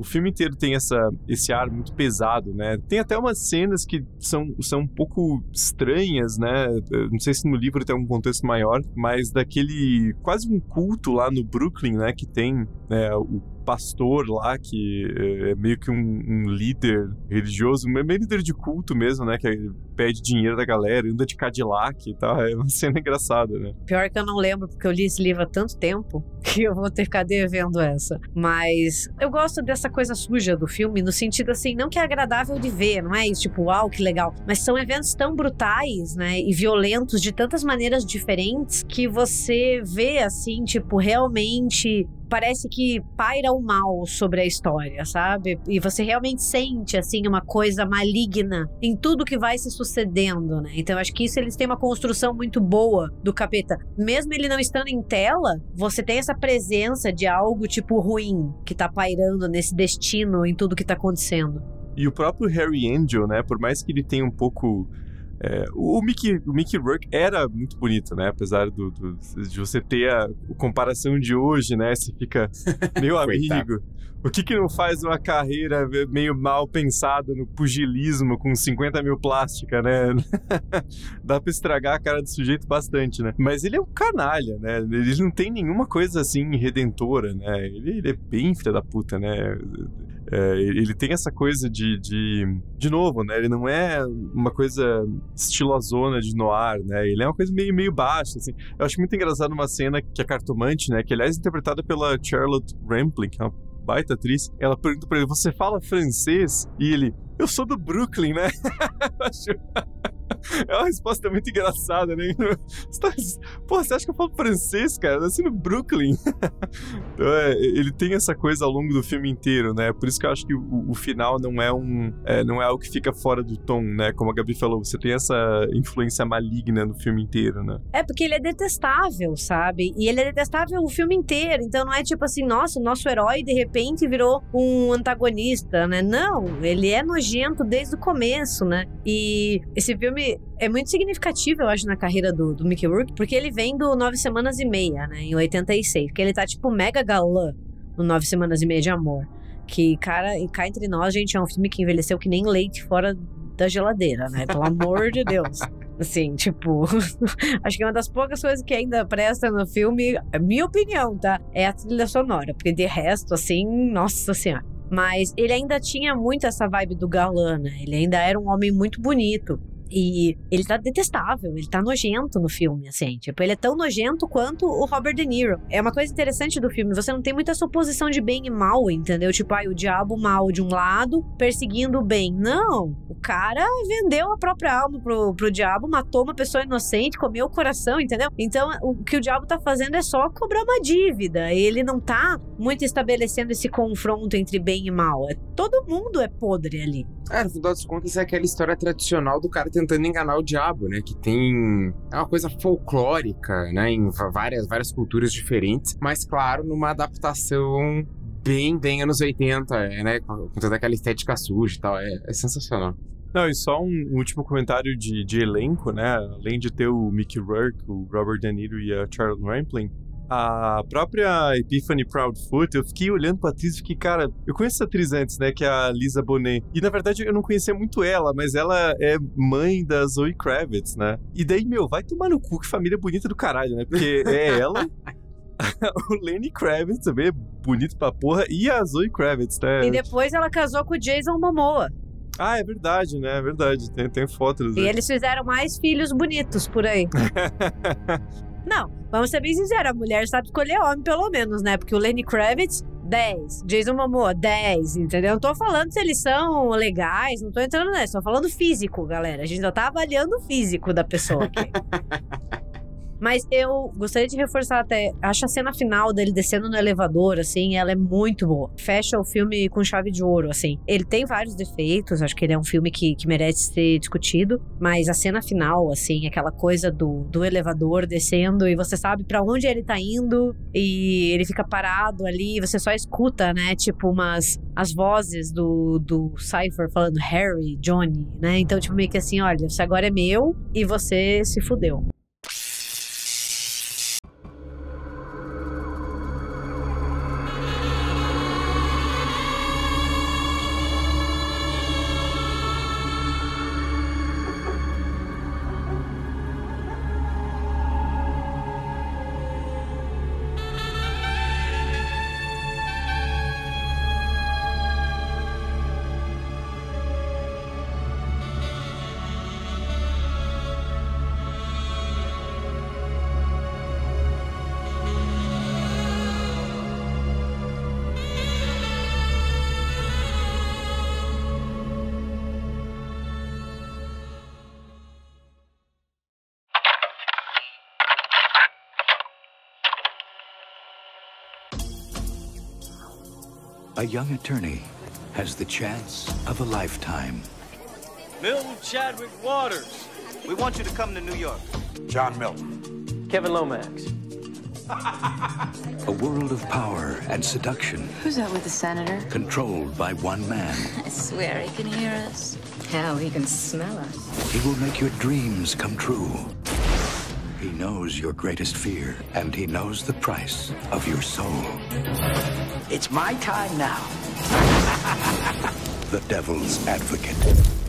O filme inteiro tem essa, esse ar muito pesado, né? Tem até umas cenas que são, são um pouco estranhas, né? Eu Não sei se no livro tem um contexto maior, mas daquele quase um culto lá no Brooklyn, né? Que tem né, o pastor lá que é meio que um, um líder religioso, meio líder de culto mesmo, né? Que pede dinheiro da galera, anda de Cadillac e tal. É uma cena engraçada, né? Pior que eu não lembro, porque eu li esse livro há tanto tempo que eu vou ter que ficar devendo essa. Mas eu gosto dessa coisa suja do filme, no sentido assim, não que é agradável de ver, não é isso, tipo, uau, que legal. Mas são eventos tão brutais, né, e violentos de tantas maneiras diferentes que você vê, assim, tipo, realmente parece que paira o mal sobre a história, sabe? E você realmente sente, assim, uma coisa maligna em tudo que vai se sucedendo, né? Então, acho que isso eles têm uma construção muito boa do capeta. Mesmo ele não estando em tela, você tem essa presença de algo, tipo, ruim que tá pairando nesse destino em tudo que tá acontecendo. E o próprio Harry Angel, né? Por mais que ele tenha um pouco. É, o, Mickey, o Mickey Rourke era muito bonito, né? Apesar do, do, de você ter a comparação de hoje, né? Você fica, meu amigo, o que que não faz uma carreira meio mal pensada no pugilismo com 50 mil plástica, né? Dá pra estragar a cara do sujeito bastante, né? Mas ele é um canalha, né? Ele não tem nenhuma coisa assim redentora, né? Ele, ele é bem filha da puta, né? É, ele tem essa coisa de, de. De novo, né? Ele não é uma coisa estilosona de noir, né? Ele é uma coisa meio, meio baixa, assim. Eu acho muito engraçado uma cena que a cartomante, né? Que aliás é interpretada pela Charlotte Rampling, que é uma baita atriz. Ela pergunta pra ele: Você fala francês? E ele: Eu sou do Brooklyn, né? É uma resposta muito engraçada, né? Você tá... Pô, você acha que eu falo francês, cara? Eu nasci no Brooklyn. então, é, ele tem essa coisa ao longo do filme inteiro, né? Por isso que eu acho que o, o final não é um. É, não é algo que fica fora do tom, né? Como a Gabi falou, você tem essa influência maligna no filme inteiro, né? É, porque ele é detestável, sabe? E ele é detestável o filme inteiro. Então não é tipo assim, nossa, o nosso herói de repente virou um antagonista, né? Não, ele é nojento desde o começo, né? E esse filme é muito significativo, eu acho, na carreira do, do Mickey Rourke, porque ele vem do Nove Semanas e Meia, né, em 86, que ele tá tipo mega galã no Nove Semanas e Meia de Amor. Que, cara, e cá entre nós, gente, é um filme que envelheceu que nem leite fora da geladeira, né? Pelo amor de Deus. Assim, tipo, acho que é uma das poucas coisas que ainda presta no filme, é minha opinião, tá? É a trilha sonora, porque de resto, assim, nossa senhora. Mas ele ainda tinha muito essa vibe do galã, né? Ele ainda era um homem muito bonito. E ele tá detestável, ele tá nojento no filme, assim. Tipo, ele é tão nojento quanto o Robert De Niro. É uma coisa interessante do filme, você não tem muita suposição de bem e mal, entendeu? Tipo, ai, o diabo mal de um lado perseguindo o bem. Não, o cara vendeu a própria alma pro, pro diabo, matou uma pessoa inocente, comeu o coração, entendeu? Então, o que o diabo tá fazendo é só cobrar uma dívida. Ele não tá muito estabelecendo esse confronto entre bem e mal. É, todo mundo é podre ali. É, no final das contas, é aquela história tradicional do cara tentando enganar o diabo, né? Que tem. É uma coisa folclórica, né? Em várias, várias culturas diferentes, mas, claro, numa adaptação bem, bem anos 80, é, né? Com toda aquela estética suja e tal. É, é sensacional. Não, e só um último comentário de, de elenco, né? Além de ter o Mickey Rourke, o Robert De Niro e a Charlotte Rampling, a própria Epiphany Proudfoot, eu fiquei olhando pra atriz e fiquei, cara, eu conheço essa atriz antes, né, que é a Lisa Bonet. E na verdade eu não conhecia muito ela, mas ela é mãe da Zoe Kravitz, né? E daí, meu, vai tomar no cu, que família bonita do caralho, né? Porque é ela. o Lenny Kravitz também é bonito pra porra, e a Zoe Kravitz, né? E depois ela casou com o Jason Momoa. Ah, é verdade, né? É verdade. Tem, tem fotos. E eles fizeram mais filhos bonitos por aí. Não, vamos ser bem sinceros, a mulher sabe escolher homem pelo menos, né? Porque o Lenny Kravitz, 10. Jason Momoa, 10, entendeu? Não tô falando se eles são legais, não tô entrando nessa, tô falando físico, galera. A gente só tá avaliando o físico da pessoa aqui. Mas eu gostaria de reforçar até. Acho a cena final dele descendo no elevador, assim, ela é muito boa. Fecha o filme com chave de ouro, assim. Ele tem vários defeitos, acho que ele é um filme que, que merece ser discutido. Mas a cena final, assim, aquela coisa do, do elevador descendo e você sabe para onde ele tá indo e ele fica parado ali, você só escuta, né? Tipo, umas. As vozes do, do Cypher falando Harry, Johnny, né? Então, tipo, meio que assim: olha, você agora é meu e você se fudeu. A young attorney has the chance of a lifetime. Milton Chadwick Waters. We want you to come to New York. John Milton. Kevin Lomax. A world of power and seduction. Who's that with the senator? Controlled by one man. I swear he can hear us. Hell, he can smell us. He will make your dreams come true. He knows your greatest fear, and he knows the price of your soul. It's my time now. the Devil's Advocate.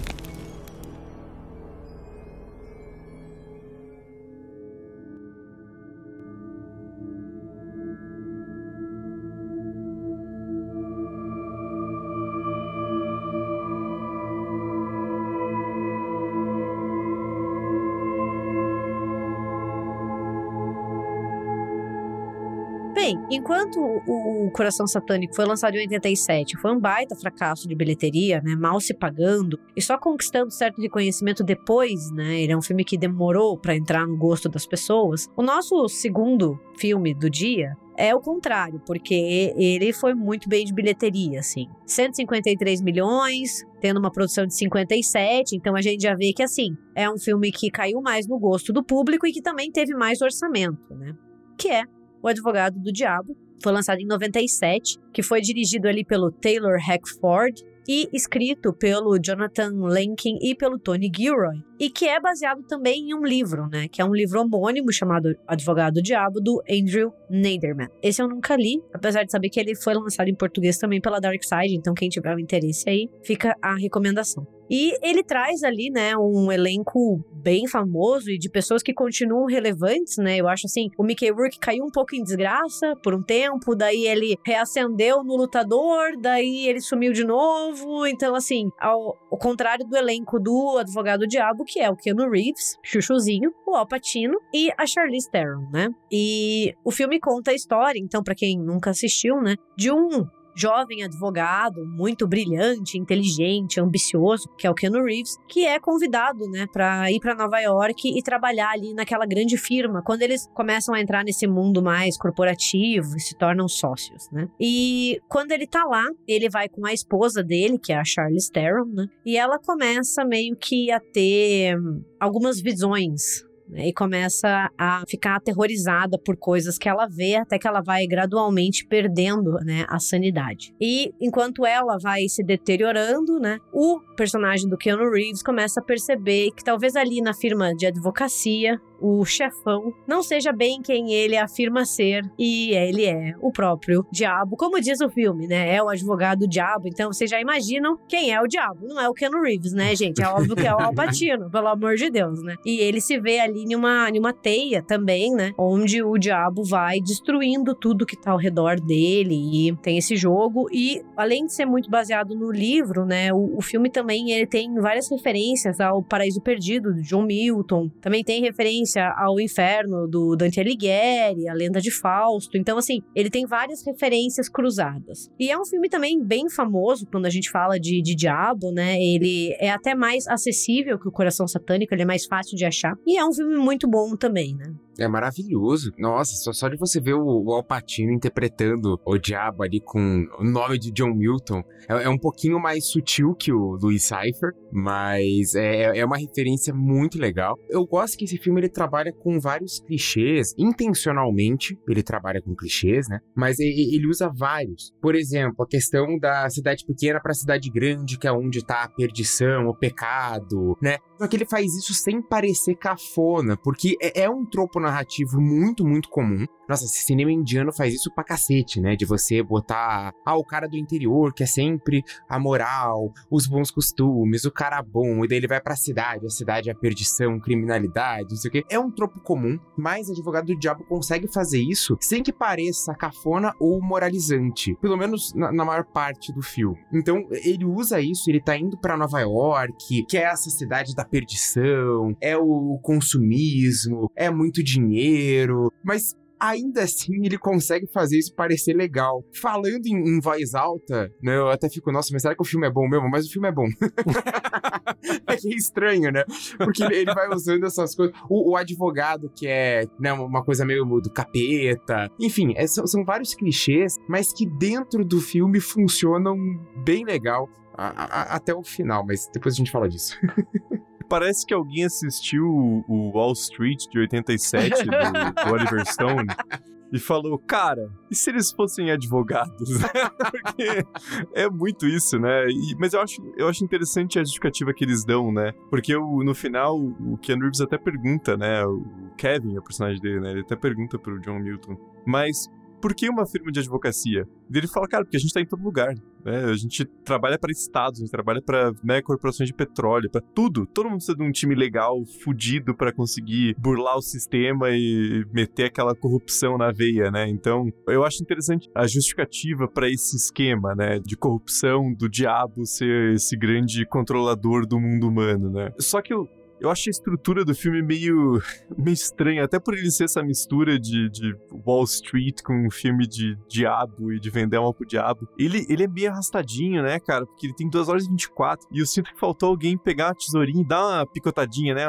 Enquanto o, Coração Satânico foi lançado em 87, foi um baita fracasso de bilheteria, né, mal se pagando e só conquistando certo reconhecimento depois, né, ele é um filme que demorou para entrar no gosto das pessoas. O nosso segundo filme do dia é o contrário, porque ele foi muito bem de bilheteria, assim. 153 milhões, tendo uma produção de 57, então a gente já vê que, assim, é um filme que caiu mais no gosto do público e que também teve mais orçamento, né? Que é O Advogado do Diabo. Foi lançado em 97, que foi dirigido ali pelo Taylor Hackford e escrito pelo Jonathan Lenkin e pelo Tony Gilroy, e que é baseado também em um livro, né, que é um livro homônimo chamado Advogado do Diabo do Andrew Neiderman. Esse eu nunca li, apesar de saber que ele foi lançado em português também pela Dark Side, então quem tiver um interesse aí, fica a recomendação. E ele traz ali, né, um elenco bem famoso e de pessoas que continuam relevantes, né? Eu acho assim, o Mickey Rourke caiu um pouco em desgraça por um tempo, daí ele reacendeu no lutador, daí ele sumiu de novo. Então, assim, ao, ao contrário do elenco do Advogado Diabo, que é o Keanu Reeves, Chuchuzinho, o Al Pacino e a Charlize Theron, né? E o filme conta a história, então, para quem nunca assistiu, né, de um jovem advogado, muito brilhante, inteligente, ambicioso, que é o Keanu Reeves, que é convidado, né, para ir para Nova York e trabalhar ali naquela grande firma, quando eles começam a entrar nesse mundo mais corporativo e se tornam sócios, né? E quando ele tá lá, ele vai com a esposa dele, que é a Charlize Theron, né? E ela começa meio que a ter hum, algumas visões né, e começa a ficar aterrorizada por coisas que ela vê, até que ela vai gradualmente perdendo né, a sanidade. E enquanto ela vai se deteriorando, né, o personagem do Keanu Reeves começa a perceber que talvez ali na firma de advocacia o chefão não seja bem quem ele afirma ser e ele é o próprio diabo, como diz o filme, né? É o advogado diabo, então vocês já imaginam quem é o diabo. Não é o Keanu Reeves, né, gente? É óbvio que é o Al Pacino, pelo amor de Deus, né? E ele se vê ali numa, numa teia também, né? Onde o diabo vai destruindo tudo que tá ao redor dele e tem esse jogo e além de ser muito baseado no livro, né? O, o filme também ele tem várias referências ao Paraíso Perdido, de John Milton. Também tem referência ao Inferno do Dante Alighieri, a Lenda de Fausto. Então, assim, ele tem várias referências cruzadas. E é um filme também bem famoso quando a gente fala de, de diabo, né? Ele é até mais acessível que o Coração Satânico, ele é mais fácil de achar. E é um filme muito bom também, né? É maravilhoso. Nossa, só, só de você ver o, o Alpatino interpretando o diabo ali com o nome de John Milton, é, é um pouquinho mais sutil que o Louis Cypher, mas é, é uma referência muito legal. Eu gosto que esse filme ele trabalha com vários clichês, intencionalmente ele trabalha com clichês, né? Mas ele, ele usa vários. Por exemplo, a questão da cidade pequena para cidade grande, que é onde tá a perdição, o pecado, né? Só que ele faz isso sem parecer cafona, porque é, é um tropo narrativo muito, muito comum. Nossa, esse cinema indiano faz isso pra cacete, né? De você botar, ah, o cara do interior, que é sempre a moral, os bons costumes, o cara bom, e daí ele vai pra cidade, a cidade é a perdição, criminalidade, não sei o quê. É um tropo comum, mas Advogado do Diabo consegue fazer isso sem que pareça cafona ou moralizante, pelo menos na, na maior parte do filme. Então, ele usa isso, ele tá indo para Nova York, que é essa cidade da perdição, é o consumismo, é muito dinheiro, mas ainda assim ele consegue fazer isso parecer legal. Falando em, em, voz alta, né, eu até fico, nossa, mas será que o filme é bom mesmo? Mas o filme é bom. é que é estranho, né? Porque ele, ele vai usando essas coisas. O, o advogado, que é né, uma coisa meio do capeta. Enfim, é, são, são vários clichês, mas que dentro do filme funcionam bem legal. A, a, até o final, mas depois a gente fala disso. Parece que alguém assistiu o Wall Street de 87 do, do Oliver Stone e falou, cara, e se eles fossem advogados? Porque é muito isso, né? E, mas eu acho, eu acho interessante a justificativa que eles dão, né? Porque o, no final, o Ken Reeves até pergunta, né? O Kevin, o personagem dele, né? Ele até pergunta pro John Milton, mas por que uma firma de advocacia? E ele fala, cara, porque a gente tá em todo lugar. Né? A gente trabalha para estados, a gente trabalha para né, corporações de petróleo, para tudo. Todo mundo precisa de um time legal, fudido para conseguir burlar o sistema e meter aquela corrupção na veia, né? Então, eu acho interessante a justificativa para esse esquema, né, de corrupção do diabo ser esse grande controlador do mundo humano, né? Só que eu eu acho a estrutura do filme meio, meio estranha, até por ele ser essa mistura de, de Wall Street com um filme de diabo e de vender alma pro diabo. Ele, ele é meio arrastadinho, né, cara? Porque ele tem 2 horas e 24. E eu sinto que faltou alguém pegar a tesourinha e dar uma picotadinha, né?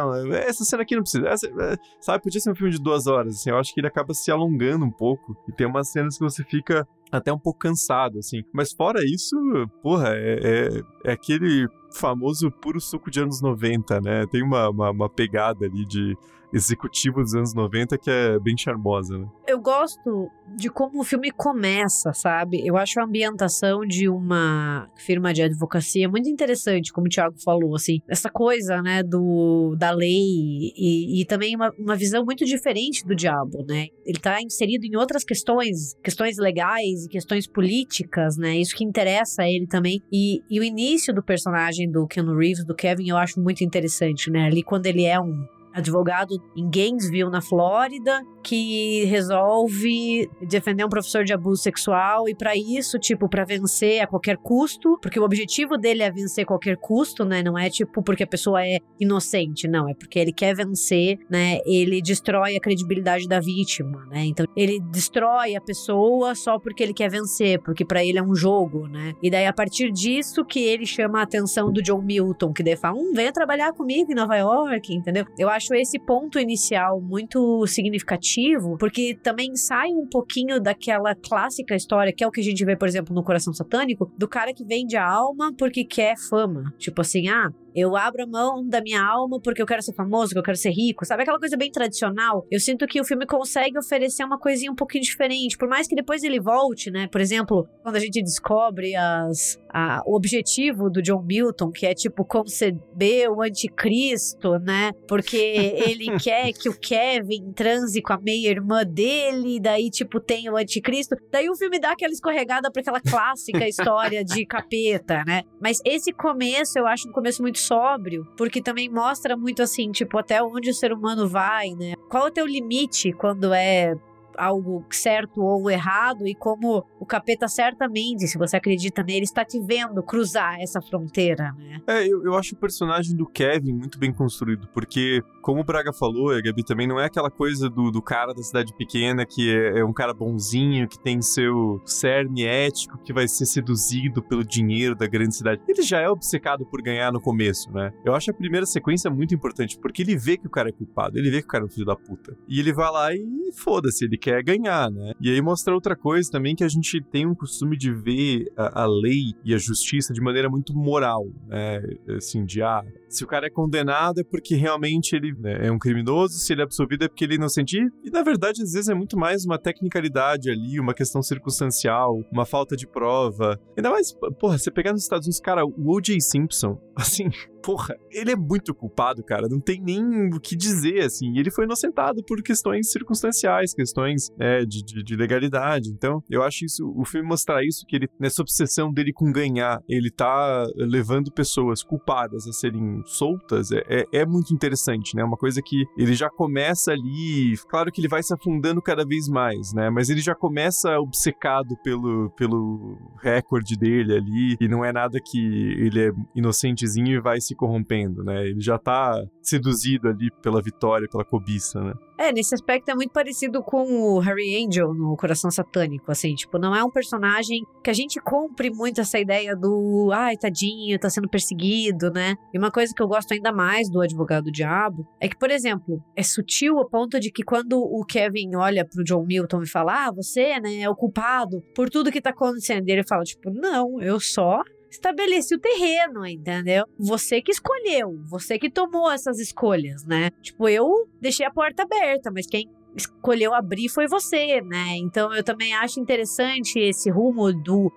Essa cena aqui não precisa. Essa, é, sabe, podia ser um filme de duas horas. Assim, eu acho que ele acaba se alongando um pouco. E tem umas cenas que você fica até um pouco cansado, assim. Mas fora isso, porra, é, é, é aquele famoso puro suco de anos 90, né? Tem uma, uma, uma pegada ali de executivo dos anos 90 que é bem charmosa, né? Eu gosto de como o filme começa, sabe? Eu acho a ambientação de uma firma de advocacia muito interessante, como o Thiago falou, assim. Essa coisa, né, do, da lei e, e também uma, uma visão muito diferente do diabo, né? Ele tá inserido em outras questões, questões legais e questões políticas, né? Isso que interessa a ele também. E, e o início do personagem do Ken Reeves, do Kevin, eu acho muito interessante, né? Ali quando ele é um advogado em Gainesville, na Flórida, que resolve defender um professor de abuso sexual e para isso, tipo, para vencer a qualquer custo, porque o objetivo dele é vencer a qualquer custo, né? Não é tipo porque a pessoa é inocente, não, é porque ele quer vencer, né? Ele destrói a credibilidade da vítima, né? Então, ele destrói a pessoa só porque ele quer vencer, porque para ele é um jogo, né? E daí a partir disso que ele chama a atenção do John Milton, que daí fala: "Hum, venha trabalhar comigo em Nova York", entendeu? Eu acho esse ponto inicial muito significativo, porque também sai um pouquinho daquela clássica história, que é o que a gente vê, por exemplo, no Coração Satânico, do cara que vende a alma porque quer fama. Tipo assim, ah, eu abro a mão da minha alma porque eu quero ser famoso, porque eu quero ser rico, sabe? Aquela coisa bem tradicional. Eu sinto que o filme consegue oferecer uma coisinha um pouquinho diferente, por mais que depois ele volte, né? Por exemplo, quando a gente descobre as, a, o objetivo do John Milton, que é tipo conceber o anticristo, né? Porque ele quer que o Kevin transe com a meia-irmã dele, daí, tipo, tem o anticristo. Daí o filme dá aquela escorregada para aquela clássica história de capeta, né? Mas esse começo eu acho um começo muito sóbrio, porque também mostra muito assim, tipo, até onde o ser humano vai, né? Qual é o teu limite quando é algo certo ou errado e como o capeta certamente, se você acredita nele, está te vendo cruzar essa fronteira, né? É, eu, eu acho o personagem do Kevin muito bem construído, porque, como o Braga falou, a Gabi também, não é aquela coisa do, do cara da cidade pequena que é, é um cara bonzinho, que tem seu cerne ético, que vai ser seduzido pelo dinheiro da grande cidade. Ele já é obcecado por ganhar no começo, né? Eu acho a primeira sequência muito importante, porque ele vê que o cara é culpado, ele vê que o cara é um filho da puta. E ele vai lá e foda-se, ele quer ganhar, né? E aí mostra outra coisa também que a gente tem um costume de ver a, a lei e a justiça de maneira muito moral, né? Assim, de ah, se o cara é condenado é porque realmente ele né, é um criminoso, se ele é absolvido é porque ele é inocente. E, e na verdade, às vezes é muito mais uma tecnicalidade ali, uma questão circunstancial, uma falta de prova. Ainda mais, porra, você pegar nos Estados Unidos, cara, o O.J. Simpson, assim, porra, ele é muito culpado, cara. Não tem nem o que dizer, assim. Ele foi inocentado por questões circunstanciais, questões é, de, de, de, legalidade. Então, eu acho isso, o filme mostrar isso, que ele, nessa obsessão dele com ganhar, ele tá levando pessoas culpadas a serem soltas, é, é, é muito interessante, né? Uma coisa que ele já começa ali, claro que ele vai se afundando cada vez mais, né? Mas ele já começa obcecado pelo, pelo recorde dele ali, e não é nada que ele é inocentezinho e vai se se corrompendo, né? Ele já tá seduzido ali pela vitória, pela cobiça, né? É, nesse aspecto é muito parecido com o Harry Angel no Coração Satânico, assim, tipo, não é um personagem que a gente compre muito essa ideia do, ai, tadinho, tá sendo perseguido, né? E uma coisa que eu gosto ainda mais do Advogado do Diabo é que, por exemplo, é sutil ao ponto de que quando o Kevin olha pro John Milton e fala, ah, você, né, é o culpado por tudo que tá acontecendo, e ele fala, tipo, não, eu só estabeleci o terreno, entendeu? Você que escolheu, você que tomou essas escolhas, né? Tipo, eu deixei a porta aberta, mas quem escolheu abrir foi você, né? Então eu também acho interessante esse rumo do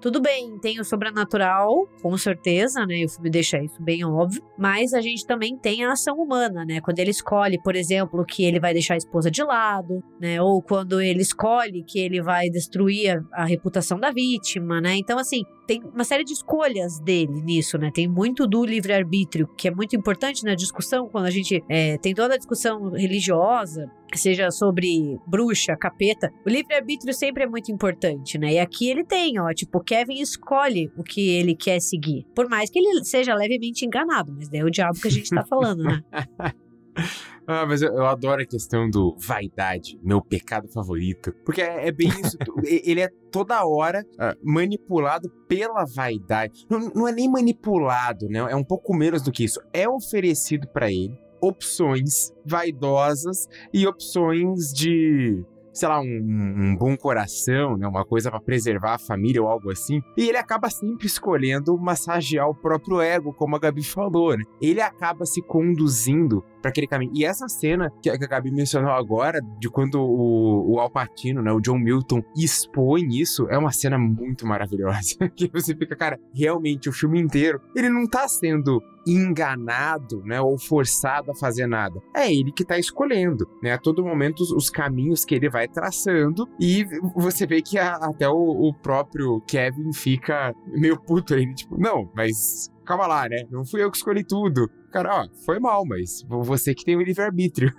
tudo bem, tem o sobrenatural, com certeza, né? O filme deixa isso bem óbvio. Mas a gente também tem a ação humana, né? Quando ele escolhe, por exemplo, que ele vai deixar a esposa de lado, né? Ou quando ele escolhe que ele vai destruir a, a reputação da vítima, né? Então, assim, tem uma série de escolhas dele nisso, né? Tem muito do livre-arbítrio, que é muito importante na discussão, quando a gente é, tem toda a discussão religiosa, seja sobre bruxa, capeta, o livre-arbítrio sempre é muito importante, né? E aqui ele tem, ó, tipo, Kevin escolhe o que ele quer seguir. Por mais que ele seja levemente enganado, mas daí é o diabo que a gente tá falando, né? Ah, mas eu, eu, adoro a questão do vaidade, meu pecado favorito. Porque é, é bem isso. ele é toda hora uh, manipulado pela vaidade. Não, não, é nem manipulado, né? É um pouco menos do que isso. É oferecido para ele opções vaidosas e opções de sei lá, um, um, bom coração, né? Uma coisa para preservar a família ou algo assim. E ele acaba sempre escolhendo massagear o próprio ego, como a Gabi falou, né? Ele acaba se conduzindo para aquele caminho. E essa cena que a Gabi mencionou agora, de quando o, o Alpatino, né, o John Milton, expõe isso, é uma cena muito maravilhosa. que você fica, cara, realmente o filme inteiro, ele não tá sendo enganado, né, ou forçado a fazer nada. É ele que tá escolhendo, né, a todo momento os, os caminhos que ele vai traçando e você vê que a, até o, o, próprio Kevin fica meio puto, ele tipo, não, mas calma lá, né? Não fui eu que escolhi tudo. Cara, ó, foi mal, mas você que tem o livre-arbítrio.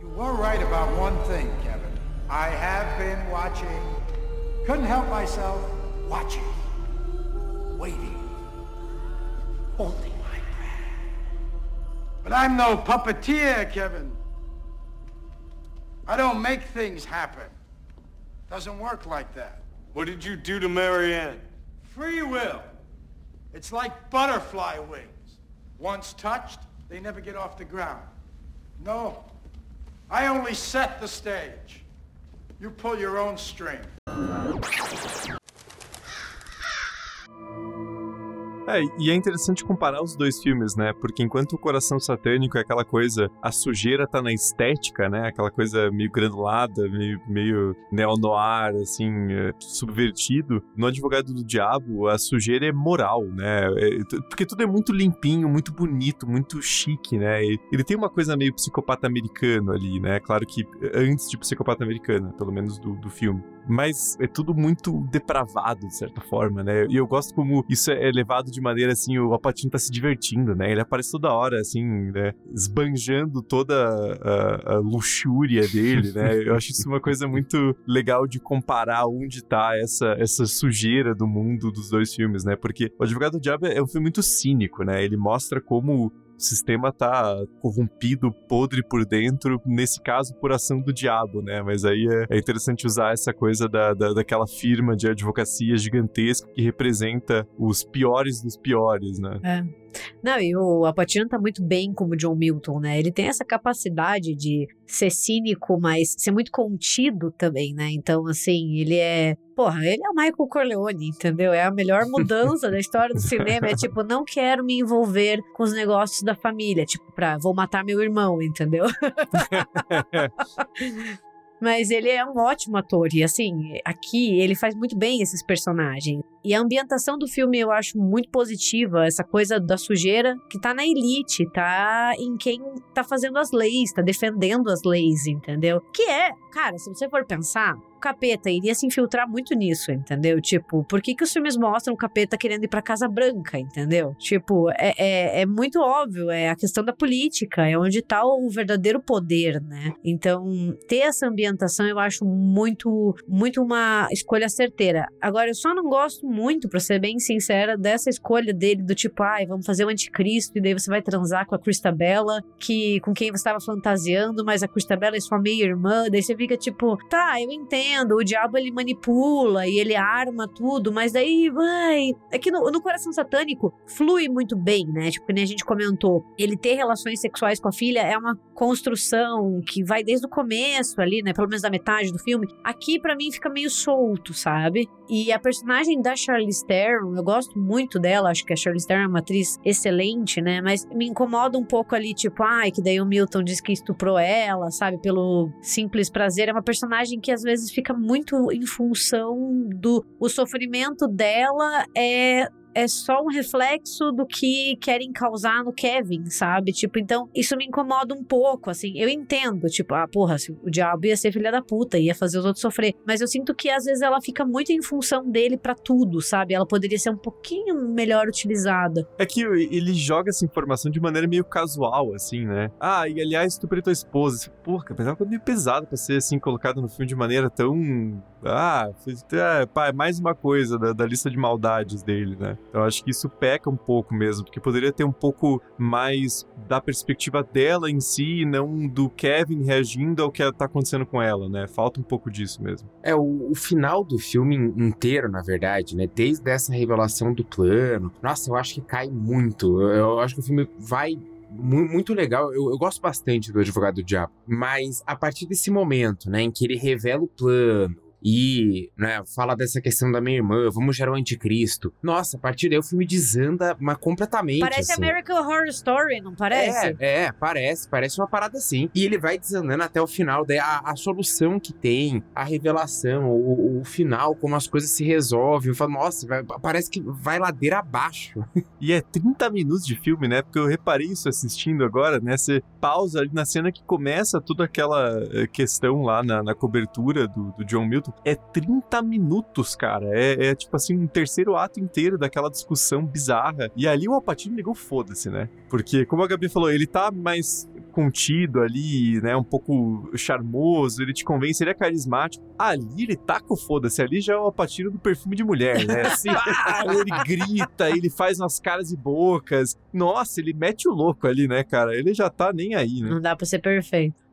you were right about one thing, Kevin. I have been watching. Couldn't help myself watching. Waiting. Holding my breath. But I'm no puppeteer, Kevin. I don't make things happen. Doesn't work like that. What did you do to Marianne? Free will. It's like butterfly wings. Once touched, they never get off the ground. No. I only set the stage. You pull your own string. É, e é interessante comparar os dois filmes, né? Porque enquanto o Coração Satânico é aquela coisa, a sujeira tá na estética, né? Aquela coisa meio granulada, meio, meio neo-noir, assim, é, subvertido. No Advogado do Diabo, a sujeira é moral, né? É, porque tudo é muito limpinho, muito bonito, muito chique, né? Ele tem uma coisa meio psicopata americano ali, né? Claro que antes de psicopata americana, pelo menos do, do filme mas é tudo muito depravado, de certa forma, né? E eu gosto como isso é levado de maneira assim, o Apatino tá se divertindo, né? Ele aparece toda hora, assim, né? Esbanjando toda a, a luxúria dele, né? Eu acho isso uma coisa muito legal de comparar onde tá essa, essa sujeira do mundo dos dois filmes, né? Porque O Advogado do Diabo é um filme muito cínico, né? Ele mostra como o sistema tá corrompido, podre por dentro, nesse caso por ação do diabo, né? Mas aí é, é interessante usar essa coisa da, da, daquela firma de advocacia gigantesca que representa os piores dos piores, né? É. Não, e o Apatino tá muito bem como John Milton, né? Ele tem essa capacidade de ser cínico, mas ser muito contido também, né? Então, assim, ele é. Porra, ele é o Michael Corleone, entendeu? É a melhor mudança da história do cinema. É tipo, não quero me envolver com os negócios da família. Tipo, pra vou matar meu irmão, entendeu? Mas ele é um ótimo ator. E assim, aqui ele faz muito bem esses personagens. E a ambientação do filme eu acho muito positiva. Essa coisa da sujeira que tá na elite, tá em quem tá fazendo as leis, tá defendendo as leis, entendeu? Que é, cara, se você for pensar, capeta iria se infiltrar muito nisso, entendeu? Tipo, por que, que os filmes mostram o capeta querendo ir pra Casa Branca, entendeu? Tipo, é, é, é muito óbvio, é a questão da política, é onde tá o verdadeiro poder, né? Então, ter essa ambientação eu acho muito, muito uma escolha certeira. Agora, eu só não gosto muito, pra ser bem sincera, dessa escolha dele do tipo, ai, vamos fazer o anticristo e daí você vai transar com a Christabella, que, com quem você estava fantasiando, mas a Christabella é sua meia-irmã, daí você fica tipo, tá, eu entendo, o diabo ele manipula e ele arma tudo, mas daí, ai, é que no, no coração satânico flui muito bem, né? Tipo, que nem a gente comentou, ele ter relações sexuais com a filha é uma construção que vai desde o começo ali, né? Pelo menos da metade do filme. Aqui, para mim, fica meio solto, sabe? E a personagem da Charlize Theron, eu gosto muito dela, acho que a Charlize Theron é uma atriz excelente, né? Mas me incomoda um pouco ali, tipo, ai, que daí o Milton diz que estuprou ela, sabe? Pelo simples prazer. É uma personagem que às vezes fica muito em função do. O sofrimento dela é é só um reflexo do que querem causar no Kevin, sabe? Tipo, então isso me incomoda um pouco, assim. Eu entendo, tipo, ah, porra, se o diabo ia ser filha da puta, ia fazer os outros sofrer. Mas eu sinto que às vezes ela fica muito em função dele para tudo, sabe? Ela poderia ser um pouquinho melhor utilizada. É que ele joga essa informação de maneira meio casual, assim, né? Ah, e aliás, tu tua esposa. Porra, apesar que é meio pesado pra ser assim colocado no filme de maneira tão ah, é, mais uma coisa da, da, lista de maldades dele, né? Eu acho que isso peca um pouco mesmo, porque poderia ter um pouco mais da perspectiva dela em si e não do Kevin reagindo ao que tá acontecendo com ela, né? Falta um pouco disso mesmo. É, o, o final do filme inteiro, na verdade, né? Desde essa revelação do plano, nossa, eu acho que cai muito. Eu, eu acho que o filme vai muito legal. Eu, eu, gosto bastante do Advogado do Diabo. Mas a partir desse momento, né, em que ele revela o plano, e né, fala dessa questão da minha irmã, vamos gerar o anticristo. Nossa, a partir daí o filme desanda mas completamente. Parece assim. American Horror Story, não parece? É, é, parece, parece uma parada assim. E ele vai desandando até o final, daí a, a solução que tem, a revelação, o, o, final, como as coisas se resolvem. Eu falo, nossa, vai, parece que vai ladeira abaixo. E é 30 minutos de filme, né? Porque eu reparei isso assistindo agora, né? Você pausa ali na cena que começa toda aquela eh, questão lá na, na cobertura do, do John Milton é 30 minutos, cara. É, é, tipo assim, um terceiro ato inteiro daquela discussão bizarra. E ali o Alpatino ligou foda-se, né? Porque, como a Gabi falou, ele tá mais contido ali, né? Um pouco charmoso, ele te convence, ele é carismático. Ali ele tá com foda-se, ali já é o Alpatino do perfume de mulher, né? Assim, ah, ele grita, ele faz umas caras e bocas. Nossa, ele mete o louco ali, né, cara? Ele já tá nem aí, né? Não dá pra ser perfeito.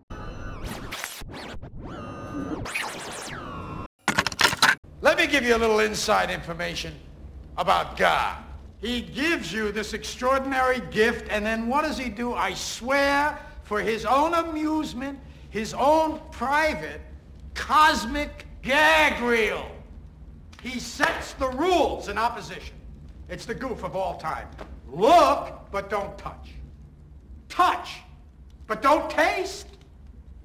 Me give you a little inside information about God. He gives you this extraordinary gift, and then what does he do? I swear, for his own amusement, his own private cosmic gag reel. He sets the rules in opposition. It's the goof of all time. Look, but don't touch. Touch, but don't taste.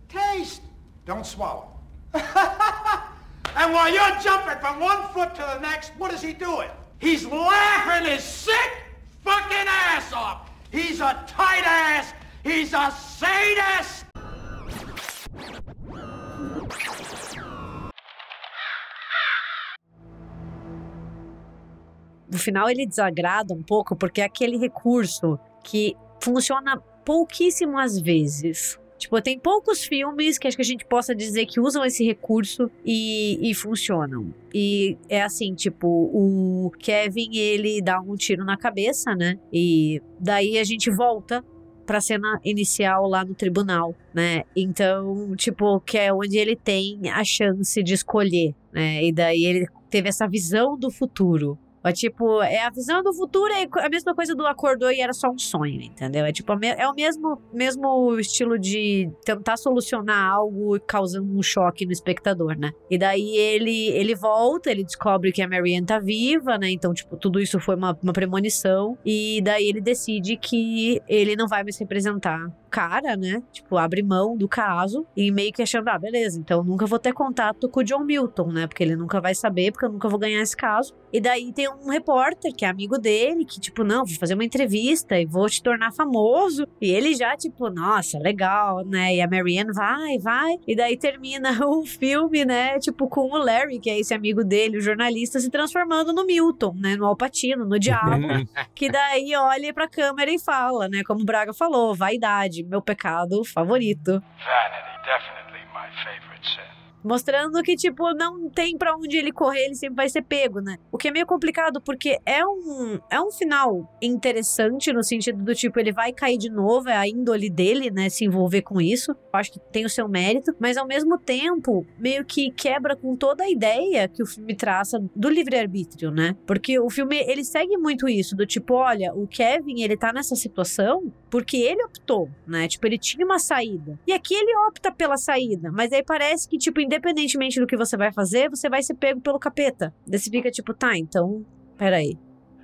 Taste, don't swallow. And while you're jumping from one foot to the next, what is he doing? He's laughing his sick fucking ass off. He's a tight ass. He's a sadist. No final ele desagrada um pouco porque é aquele recurso que funciona pouquíssimas vezes. Tipo, tem poucos filmes que acho que a gente possa dizer que usam esse recurso e, e funcionam. E é assim, tipo, o Kevin, ele dá um tiro na cabeça, né? E daí a gente volta pra cena inicial lá no tribunal, né? Então, tipo, que é onde ele tem a chance de escolher, né? E daí ele teve essa visão do futuro. É tipo, é a visão do futuro, é a mesma coisa do acordou e era só um sonho, entendeu? É tipo, é o mesmo, mesmo estilo de tentar solucionar algo causando um choque no espectador, né? E daí ele, ele volta, ele descobre que a Marianne tá viva, né? Então, tipo, tudo isso foi uma, uma premonição. E daí ele decide que ele não vai mais representar cara, né? Tipo, abre mão do caso e meio que achando, ah, beleza, então nunca vou ter contato com o John Milton, né? Porque ele nunca vai saber, porque eu nunca vou ganhar esse caso. E daí tem um repórter que é amigo dele, que, tipo, não, vou fazer uma entrevista e vou te tornar famoso. E ele já, tipo, nossa, legal, né? E a Marianne vai, vai. E daí termina o filme, né? Tipo, com o Larry, que é esse amigo dele, o jornalista, se transformando no Milton, né? No Alpatino, no diabo. que daí olha pra câmera e fala, né? Como o Braga falou, vaidade, meu pecado favorito. Vanity, definitely my favorite sin. Mostrando que, tipo, não tem para onde ele correr, ele sempre vai ser pego, né? O que é meio complicado, porque é um, é um final interessante no sentido do tipo, ele vai cair de novo, é a índole dele, né? Se envolver com isso. Eu acho que tem o seu mérito, mas ao mesmo tempo, meio que quebra com toda a ideia que o filme traça do livre-arbítrio, né? Porque o filme, ele segue muito isso, do tipo, olha, o Kevin, ele tá nessa situação porque ele optou, né? Tipo, ele tinha uma saída. E aqui ele opta pela saída, mas aí parece que, tipo, independentemente do que você vai fazer, você vai ser pego pelo capeta. Daí você fica tipo, tá, então, peraí.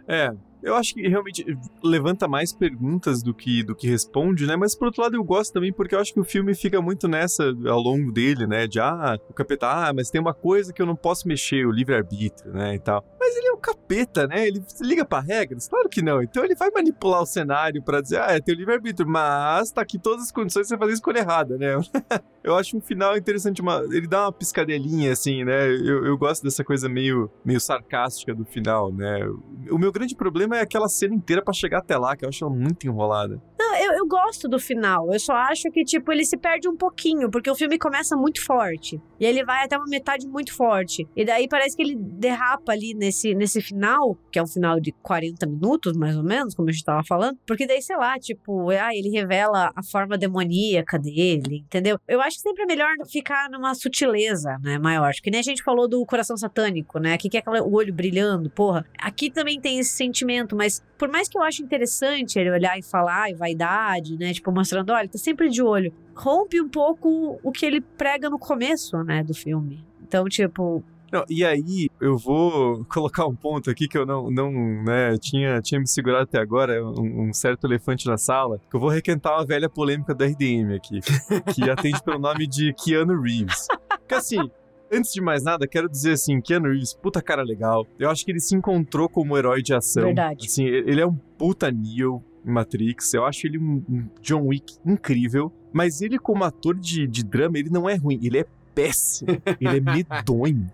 É, eu acho que realmente levanta mais perguntas do que, do que responde, né? Mas por outro lado eu gosto também porque eu acho que o filme fica muito nessa ao longo dele, né? De ah, o capeta, ah, mas tem uma coisa que eu não posso mexer, o livre-arbítrio, né? E tal. Mas ele é um capeta, né? Ele liga para regras? Claro que não. Então ele vai manipular o cenário para dizer, ah, é teu livre-arbítrio, mas tá aqui todas as condições você fazer a escolha errada, né? eu acho um final interessante, uma, ele dá uma piscadelinha, assim, né? Eu, eu gosto dessa coisa meio, meio sarcástica do final, né? O meu grande problema é aquela cena inteira para chegar até lá, que eu acho ela muito enrolada. Não, eu, eu gosto do final. Eu só acho que, tipo, ele se perde um pouquinho, porque o filme começa muito forte. E ele vai até uma metade muito forte. E daí parece que ele derrapa ali nesse, nesse final, que é um final de 40 minutos, mais ou menos, como a gente tava falando. Porque daí, sei lá, tipo, ah, ele revela a forma demoníaca dele, entendeu? Eu acho que sempre é melhor ficar numa sutileza, né, maior. Que nem a gente falou do coração satânico, né? Aqui que é o olho brilhando, porra. Aqui também tem esse sentimento, mas por mais que eu ache interessante ele olhar e falar, e vaidade, né? Tipo, mostrando, olha, tá sempre de olho. Rompe um pouco o que ele prega no começo, né, do filme. Então, tipo, não, e aí, eu vou colocar um ponto aqui que eu não, não né, tinha, tinha me segurado até agora, um, um, certo elefante na sala, que eu vou requentar uma velha polêmica da RDM aqui, que atende pelo nome de Keanu Reeves. Que assim, Antes de mais nada, quero dizer assim, Keanu Reeves, puta cara legal. Eu acho que ele se encontrou como herói de ação. Verdade. Assim, ele é um puta Neo em Matrix. Eu acho ele um, um John Wick incrível. Mas ele, como ator de, de drama, ele não é ruim. Ele é péssimo. ele é medonho.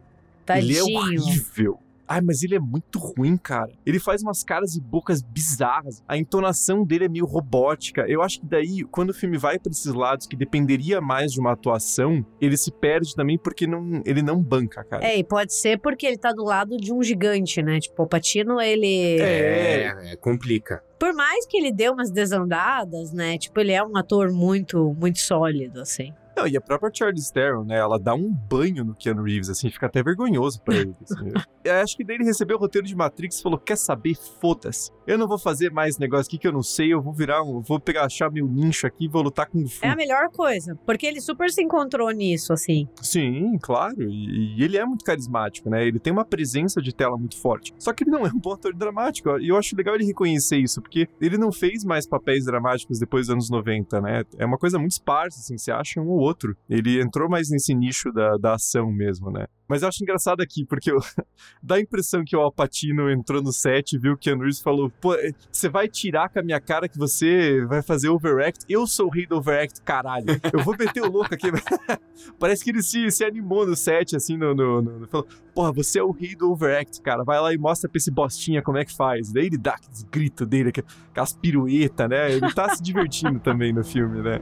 Ele é horrível. Ai, mas ele é muito ruim, cara. Ele faz umas caras e bocas bizarras. A entonação dele é meio robótica. Eu acho que daí, quando o filme vai para esses lados que dependeria mais de uma atuação, ele se perde também porque não, ele não banca, cara. É, e pode ser porque ele tá do lado de um gigante, né? Tipo, o Patino, ele. É, é complica. Por mais que ele dê umas desandadas, né? Tipo, ele é um ator muito, muito sólido, assim. Não, e a própria Charlize Theron, né? Ela dá um banho no Keanu Reeves, assim, fica até vergonhoso pra ele. Assim. eu acho que daí ele recebeu o roteiro de Matrix e falou: quer saber? Foda-se. Eu não vou fazer mais negócio aqui que eu não sei, eu vou virar um. Vou pegar, achar meu nicho aqui e vou lutar com o É a melhor coisa, porque ele super se encontrou nisso, assim. Sim, claro. E, e, ele é muito carismático, né? Ele tem uma presença de tela muito forte. Só que ele não é um bom ator dramático. E eu acho legal ele reconhecer isso, porque ele não fez mais papéis dramáticos depois dos anos 90, né? É uma coisa muito esparsa, assim, você acha um ou outro. Ele entrou mais nesse nicho da, da ação mesmo, né? Mas eu acho engraçado aqui, porque eu, dá a impressão que o Alpatino entrou no set, viu que o Reeves falou: pô, você vai tirar com a minha cara que você vai fazer overact? Eu sou o rei do overact, caralho. Eu vou meter o louco aqui. Parece que ele se, se animou no set, assim, no, no, no, Falou: porra, você é o rei do overact, cara. Vai lá e mostra pra esse bostinha como é que faz. Daí ele dá aqueles gritos dele, aquelas piruetas, né? Ele tá se divertindo também no filme, né?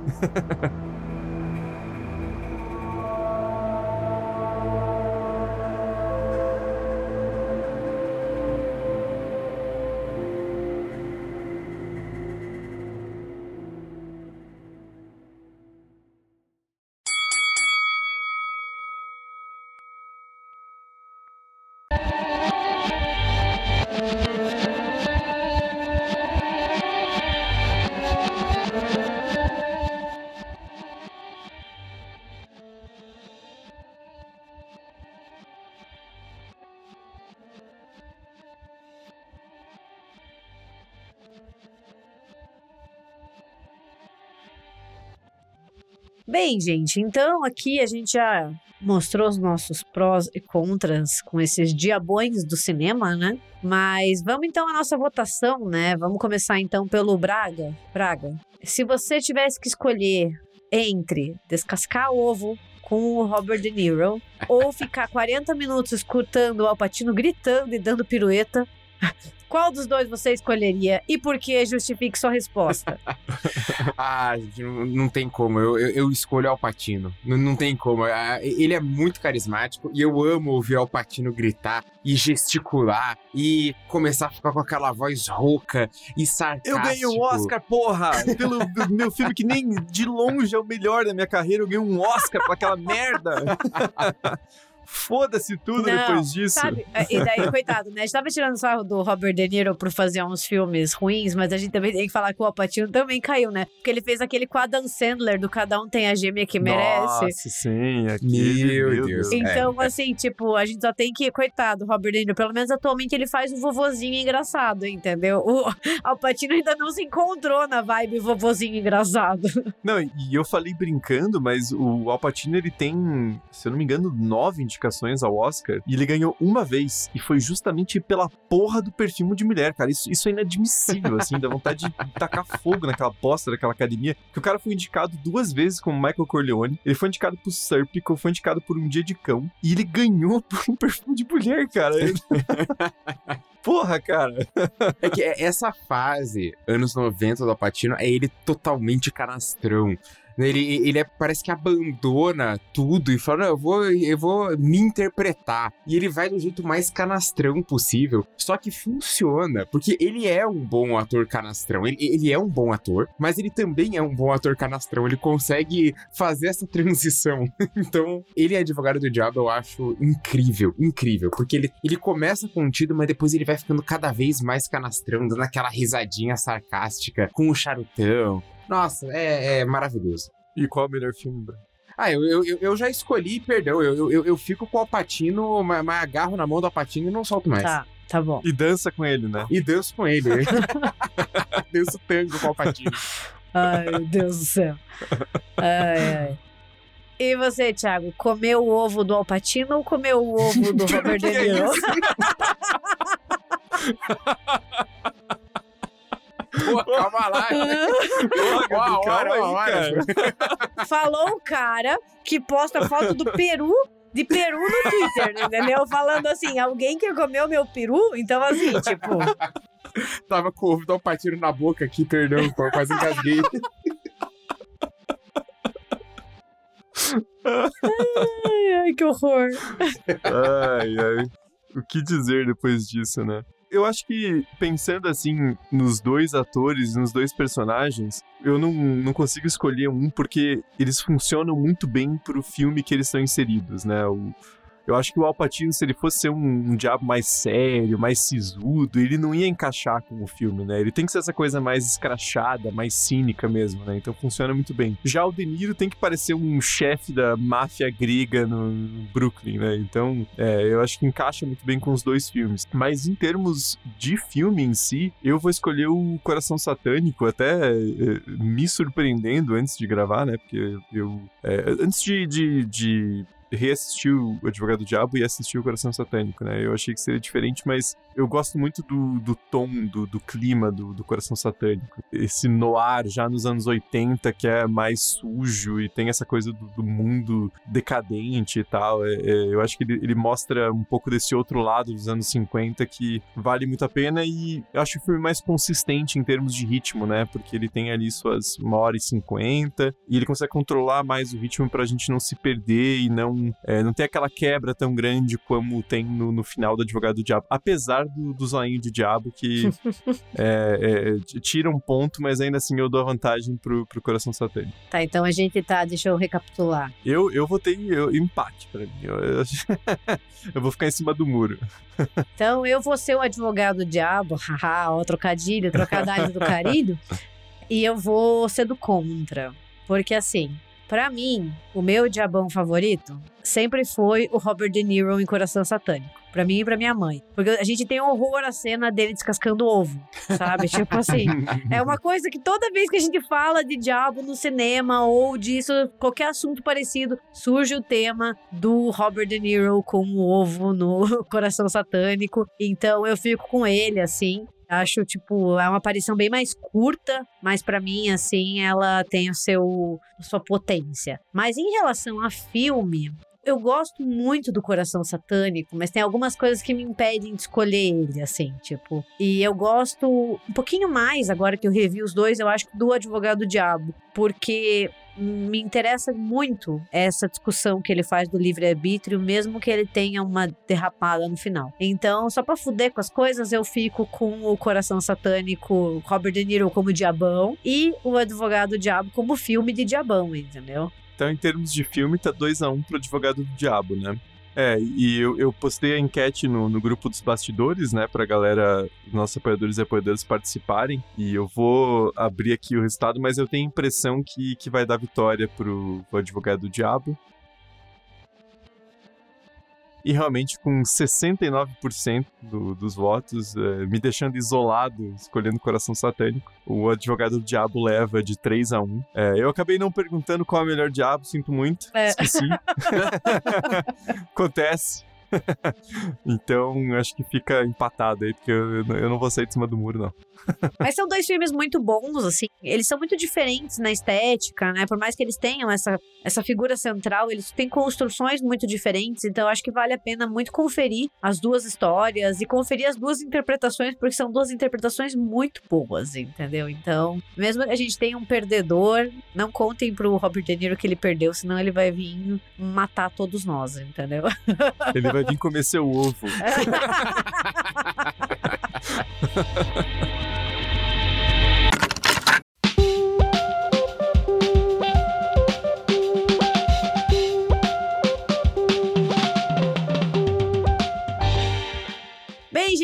Bem, gente, então aqui a gente já mostrou os nossos prós e contras com esses diabões do cinema, né? Mas vamos então à nossa votação, né? Vamos começar então pelo Braga. Braga, se você tivesse que escolher entre descascar ovo com o Robert De Niro ou ficar 40 minutos escutando o Alpatino gritando e dando pirueta, qual dos dois você escolheria e por que? Justifique sua resposta. ah, gente, não, não tem como. Eu, eu, eu escolho Alpatino. Não, não tem como. Ah, Ele é muito carismático e eu amo ouvir Alpatino gritar e gesticular e começar a ficar com aquela voz rouca e sarcástica. Eu ganhei um Oscar, porra! Pelo meu filme que nem de longe é o melhor da minha carreira, eu ganhei um Oscar pra aquela merda! Foda-se tudo Não, depois disso. Sabe? E daí, coitado, né? A gente tava tirando sarro do Robert De Niro por fazer uns filmes ruins, mas a gente também tem que falar que o Alpatino também caiu, né? Porque ele fez aquele com a Adam Sandler do Cada Um Tem a Gêmea que Merece. Nossa, sim, aquele, Meu Deus. Então, É, é. assim, tipo, a gente só tem que. Coitado, Robert De Niro. Pelo menos atualmente ele faz o vovozinho engraçado, entendeu? O Alpatino ainda não se encontrou na vibe vovozinho engraçado. Não, e eu falei brincando, mas o Al Pacino, ele tem, se eu não me engano, nove indicações ao Oscar, e ele ganhou uma vez, e foi justamente pela porra do perfume de mulher, cara. Isso, isso é inadmissível, assim, dá vontade de tacar fogo naquela bosta daquela academia, que o cara foi indicado duas vezes como Michael Corleone, ele foi indicado por Serpico, foi indicado por Um Dia de Cão, e ele ganhou por um perfume de mulher, cara. Porra, cara. É que é- essa fase, anos 90 do Alpatino, é ele totalmente canastrão. Ele, ele é- parece que abandona tudo e fala: eu vou, eu vou me interpretar. E ele vai do jeito mais canastrão possível. Só que funciona, porque ele é um bom ator canastrão. Ele, ele é um bom ator, mas ele também é um bom ator canastrão. Ele consegue fazer essa transição. então, ele é advogado do diabo, eu acho incrível, incrível. Porque ele, ele começa contido, mas depois ele vai ficando cada vez mais canastrão, dando aquela risadinha sarcástica com o charutão. Nossa, é, é maravilhoso. E qual é o melhor filme, Bruno? Ah, eu, eu, eu- já escolhi, perdão. Eu, eu, eu- fico com o Alpatino, mas, mas agarro na mão do Alpatino e não solto mais. Tá, tá bom. E dança com ele, né? E danço com ele. danço tango com o Alpatino. Ai, meu Deus do céu. Ai, ai. E você, Thiago, comeu o ovo do Alpatino ou comeu o ovo do Robert De Niro? Pô, calma lá. Uma hora, calma uma aí, hora. cara. Falou o cara que posta foto do peru de peru no Twitter, entendeu? Falando assim, alguém que comeu meu peru? Então, assim, tipo, Tava com o ovo do Alpatino na boca aqui, perdão, pô, quase engasguei. ai, ai, que horror. Ai, ai. O que dizer depois disso, né? Eu acho que, pensando assim, nos dois atores, nos dois personagens, eu não, não consigo escolher um porque eles funcionam muito bem pro filme que eles estão inseridos, né? O, eu acho que o Al Pacino, se ele fosse ser um, um diabo mais sério, mais sisudo, ele não ia encaixar com o filme, né? Ele tem que ser essa coisa mais escrachada, mais cínica mesmo, né? Então funciona muito bem. Já o De Niro tem que parecer um chefe da máfia grega no, no Brooklyn, né? Então, é, eu acho que encaixa muito bem com os dois filmes. Mas em termos de filme em si, eu vou escolher o Coração Satânico, até é, me surpreendendo antes de gravar, né? Porque eu. é, antes de- de- de reassistir o Advogado do Diabo e assistir o Coração Satânico, né? Eu achei que seria diferente, mas eu gosto muito do, do tom, do, do clima do, do Coração Satânico. Esse noir já nos anos 80, que é mais sujo e tem essa coisa do, do mundo decadente e tal. É, é, eu acho que ele, ele mostra um pouco desse outro lado dos anos 50 que vale muito a pena e eu acho o filme mais consistente em termos de ritmo, né? Porque ele tem ali suas uma hora e cinquenta e ele consegue controlar mais o ritmo pra gente não se perder e não, é, não ter aquela quebra tão grande como tem no, no final do Advogado do Diabo. Apesar do, do zoinho de diabo que é, é, tira um ponto, mas ainda assim eu dou a vantagem pro, pro Coração Satânico. Tá, então a gente tá, deixa eu recapitular. Eu, eu votei eu, empate pra mim. Eu, eu, eu vou ficar em cima do muro. Então eu vou ser o advogado do diabo, haha, ó, trocadilho, trocadilho do carilho, e eu vou ser do contra. Porque assim, Pra mim, o meu diabão favorito sempre foi o Robert De Niro em Coração Satânico. Pra mim e pra minha mãe. Porque a gente tem horror à cena dele descascando ovo, sabe? tipo assim, é uma coisa que toda vez que a gente fala de diabo no cinema ou disso, qualquer assunto parecido, surge o tema do Robert De Niro com o ovo no Coração Satânico. Então eu fico com ele, assim. Acho, tipo, é uma aparição bem mais curta, mas para mim, assim, ela tem o seu sua potência. Mas em relação a filme, eu gosto muito do Coração Satânico, mas tem algumas coisas que me impedem de escolher ele, assim, tipo. E eu gosto um pouquinho mais, agora que eu revi os dois, eu acho, do Advogado do Diabo, porque me interessa muito essa discussão que ele faz do livre-arbítrio, mesmo que ele tenha uma derrapada no final. Então, só pra fuder com as coisas, eu fico com o Coração Satânico, Robert De Niro como Diabão e o Advogado do Diabo como filme de Diabão, entendeu? Então, em termos de filme, tá 2x1 um pro Advogado do Diabo, né? É, e eu, eu postei a enquete no, no, grupo dos bastidores, né, pra galera, nossos apoiadores e apoiadoras participarem. E eu vou abrir aqui o resultado, mas eu tenho a impressão que, que vai dar vitória pro, pro Advogado do Diabo. E realmente, com 69% do, dos votos, é, me deixando isolado, escolhendo Coração Satânico, o advogado do diabo leva de 3 a 1. É, eu acabei não perguntando qual é o melhor diabo, sinto muito. É. Esqueci. Acontece. então, acho que fica empatado aí, porque eu, eu não vou sair de cima do muro, não. Mas são dois filmes muito bons, assim. Eles são muito diferentes na estética, né? Por mais que eles tenham essa, essa figura central, eles têm construções muito diferentes. Então, acho que vale a pena muito conferir as duas histórias e conferir as duas interpretações, porque são duas interpretações muito boas, entendeu? Então, mesmo que a gente tenha um perdedor, não contem pro Robert De Niro que ele perdeu, senão ele vai vir matar todos nós, entendeu? Ele vai vir comer seu ovo.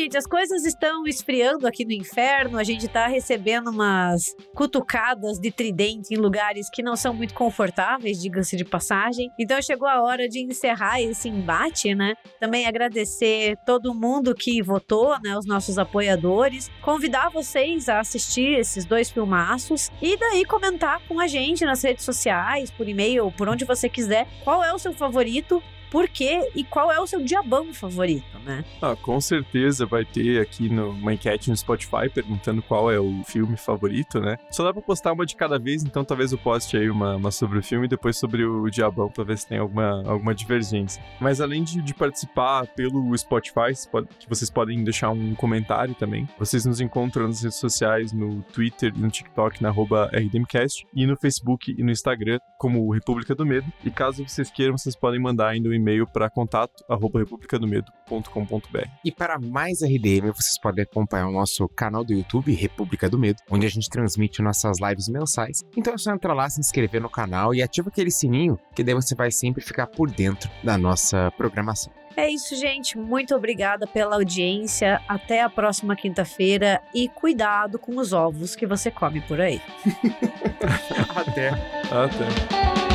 gente, as coisas estão esfriando aqui no inferno. A gente tá recebendo umas cutucadas de tridente em lugares que não são muito confortáveis, diga-se de passagem. Então chegou a hora de encerrar esse embate, né? Também agradecer todo mundo que votou, né? Os nossos apoiadores. Convidar vocês a assistir esses dois filmaços e daí comentar com a gente nas redes sociais, por e-mail, por onde você quiser, qual é o seu favorito por quê e qual é o seu diabão favorito, né? Ah, com certeza vai ter aqui no, uma enquete no Spotify perguntando qual é o filme favorito, né? Só dá pra postar uma de cada vez, então talvez eu poste aí uma, uma sobre o filme e depois sobre o diabão pra ver se tem alguma, alguma divergência. Mas além de, de participar pelo Spotify, que vocês podem deixar um comentário também, vocês nos encontram nas redes sociais, no Twitter no TikTok, na arroba RDMcast, e no Facebook e no Instagram, como República do Medo. E caso vocês queiram, vocês podem mandar ainda um e-mail para contato republicadomedo.com.br. E para mais RDM, vocês podem acompanhar o nosso canal do YouTube, República do Medo, onde a gente transmite nossas lives mensais. Então é só entrar lá, se inscrever no canal e ativa aquele sininho, que daí você vai sempre ficar por dentro da nossa programação. É isso, gente. Muito obrigada pela audiência. Até a próxima quinta-feira e cuidado com os ovos que você come por aí. Até. Até.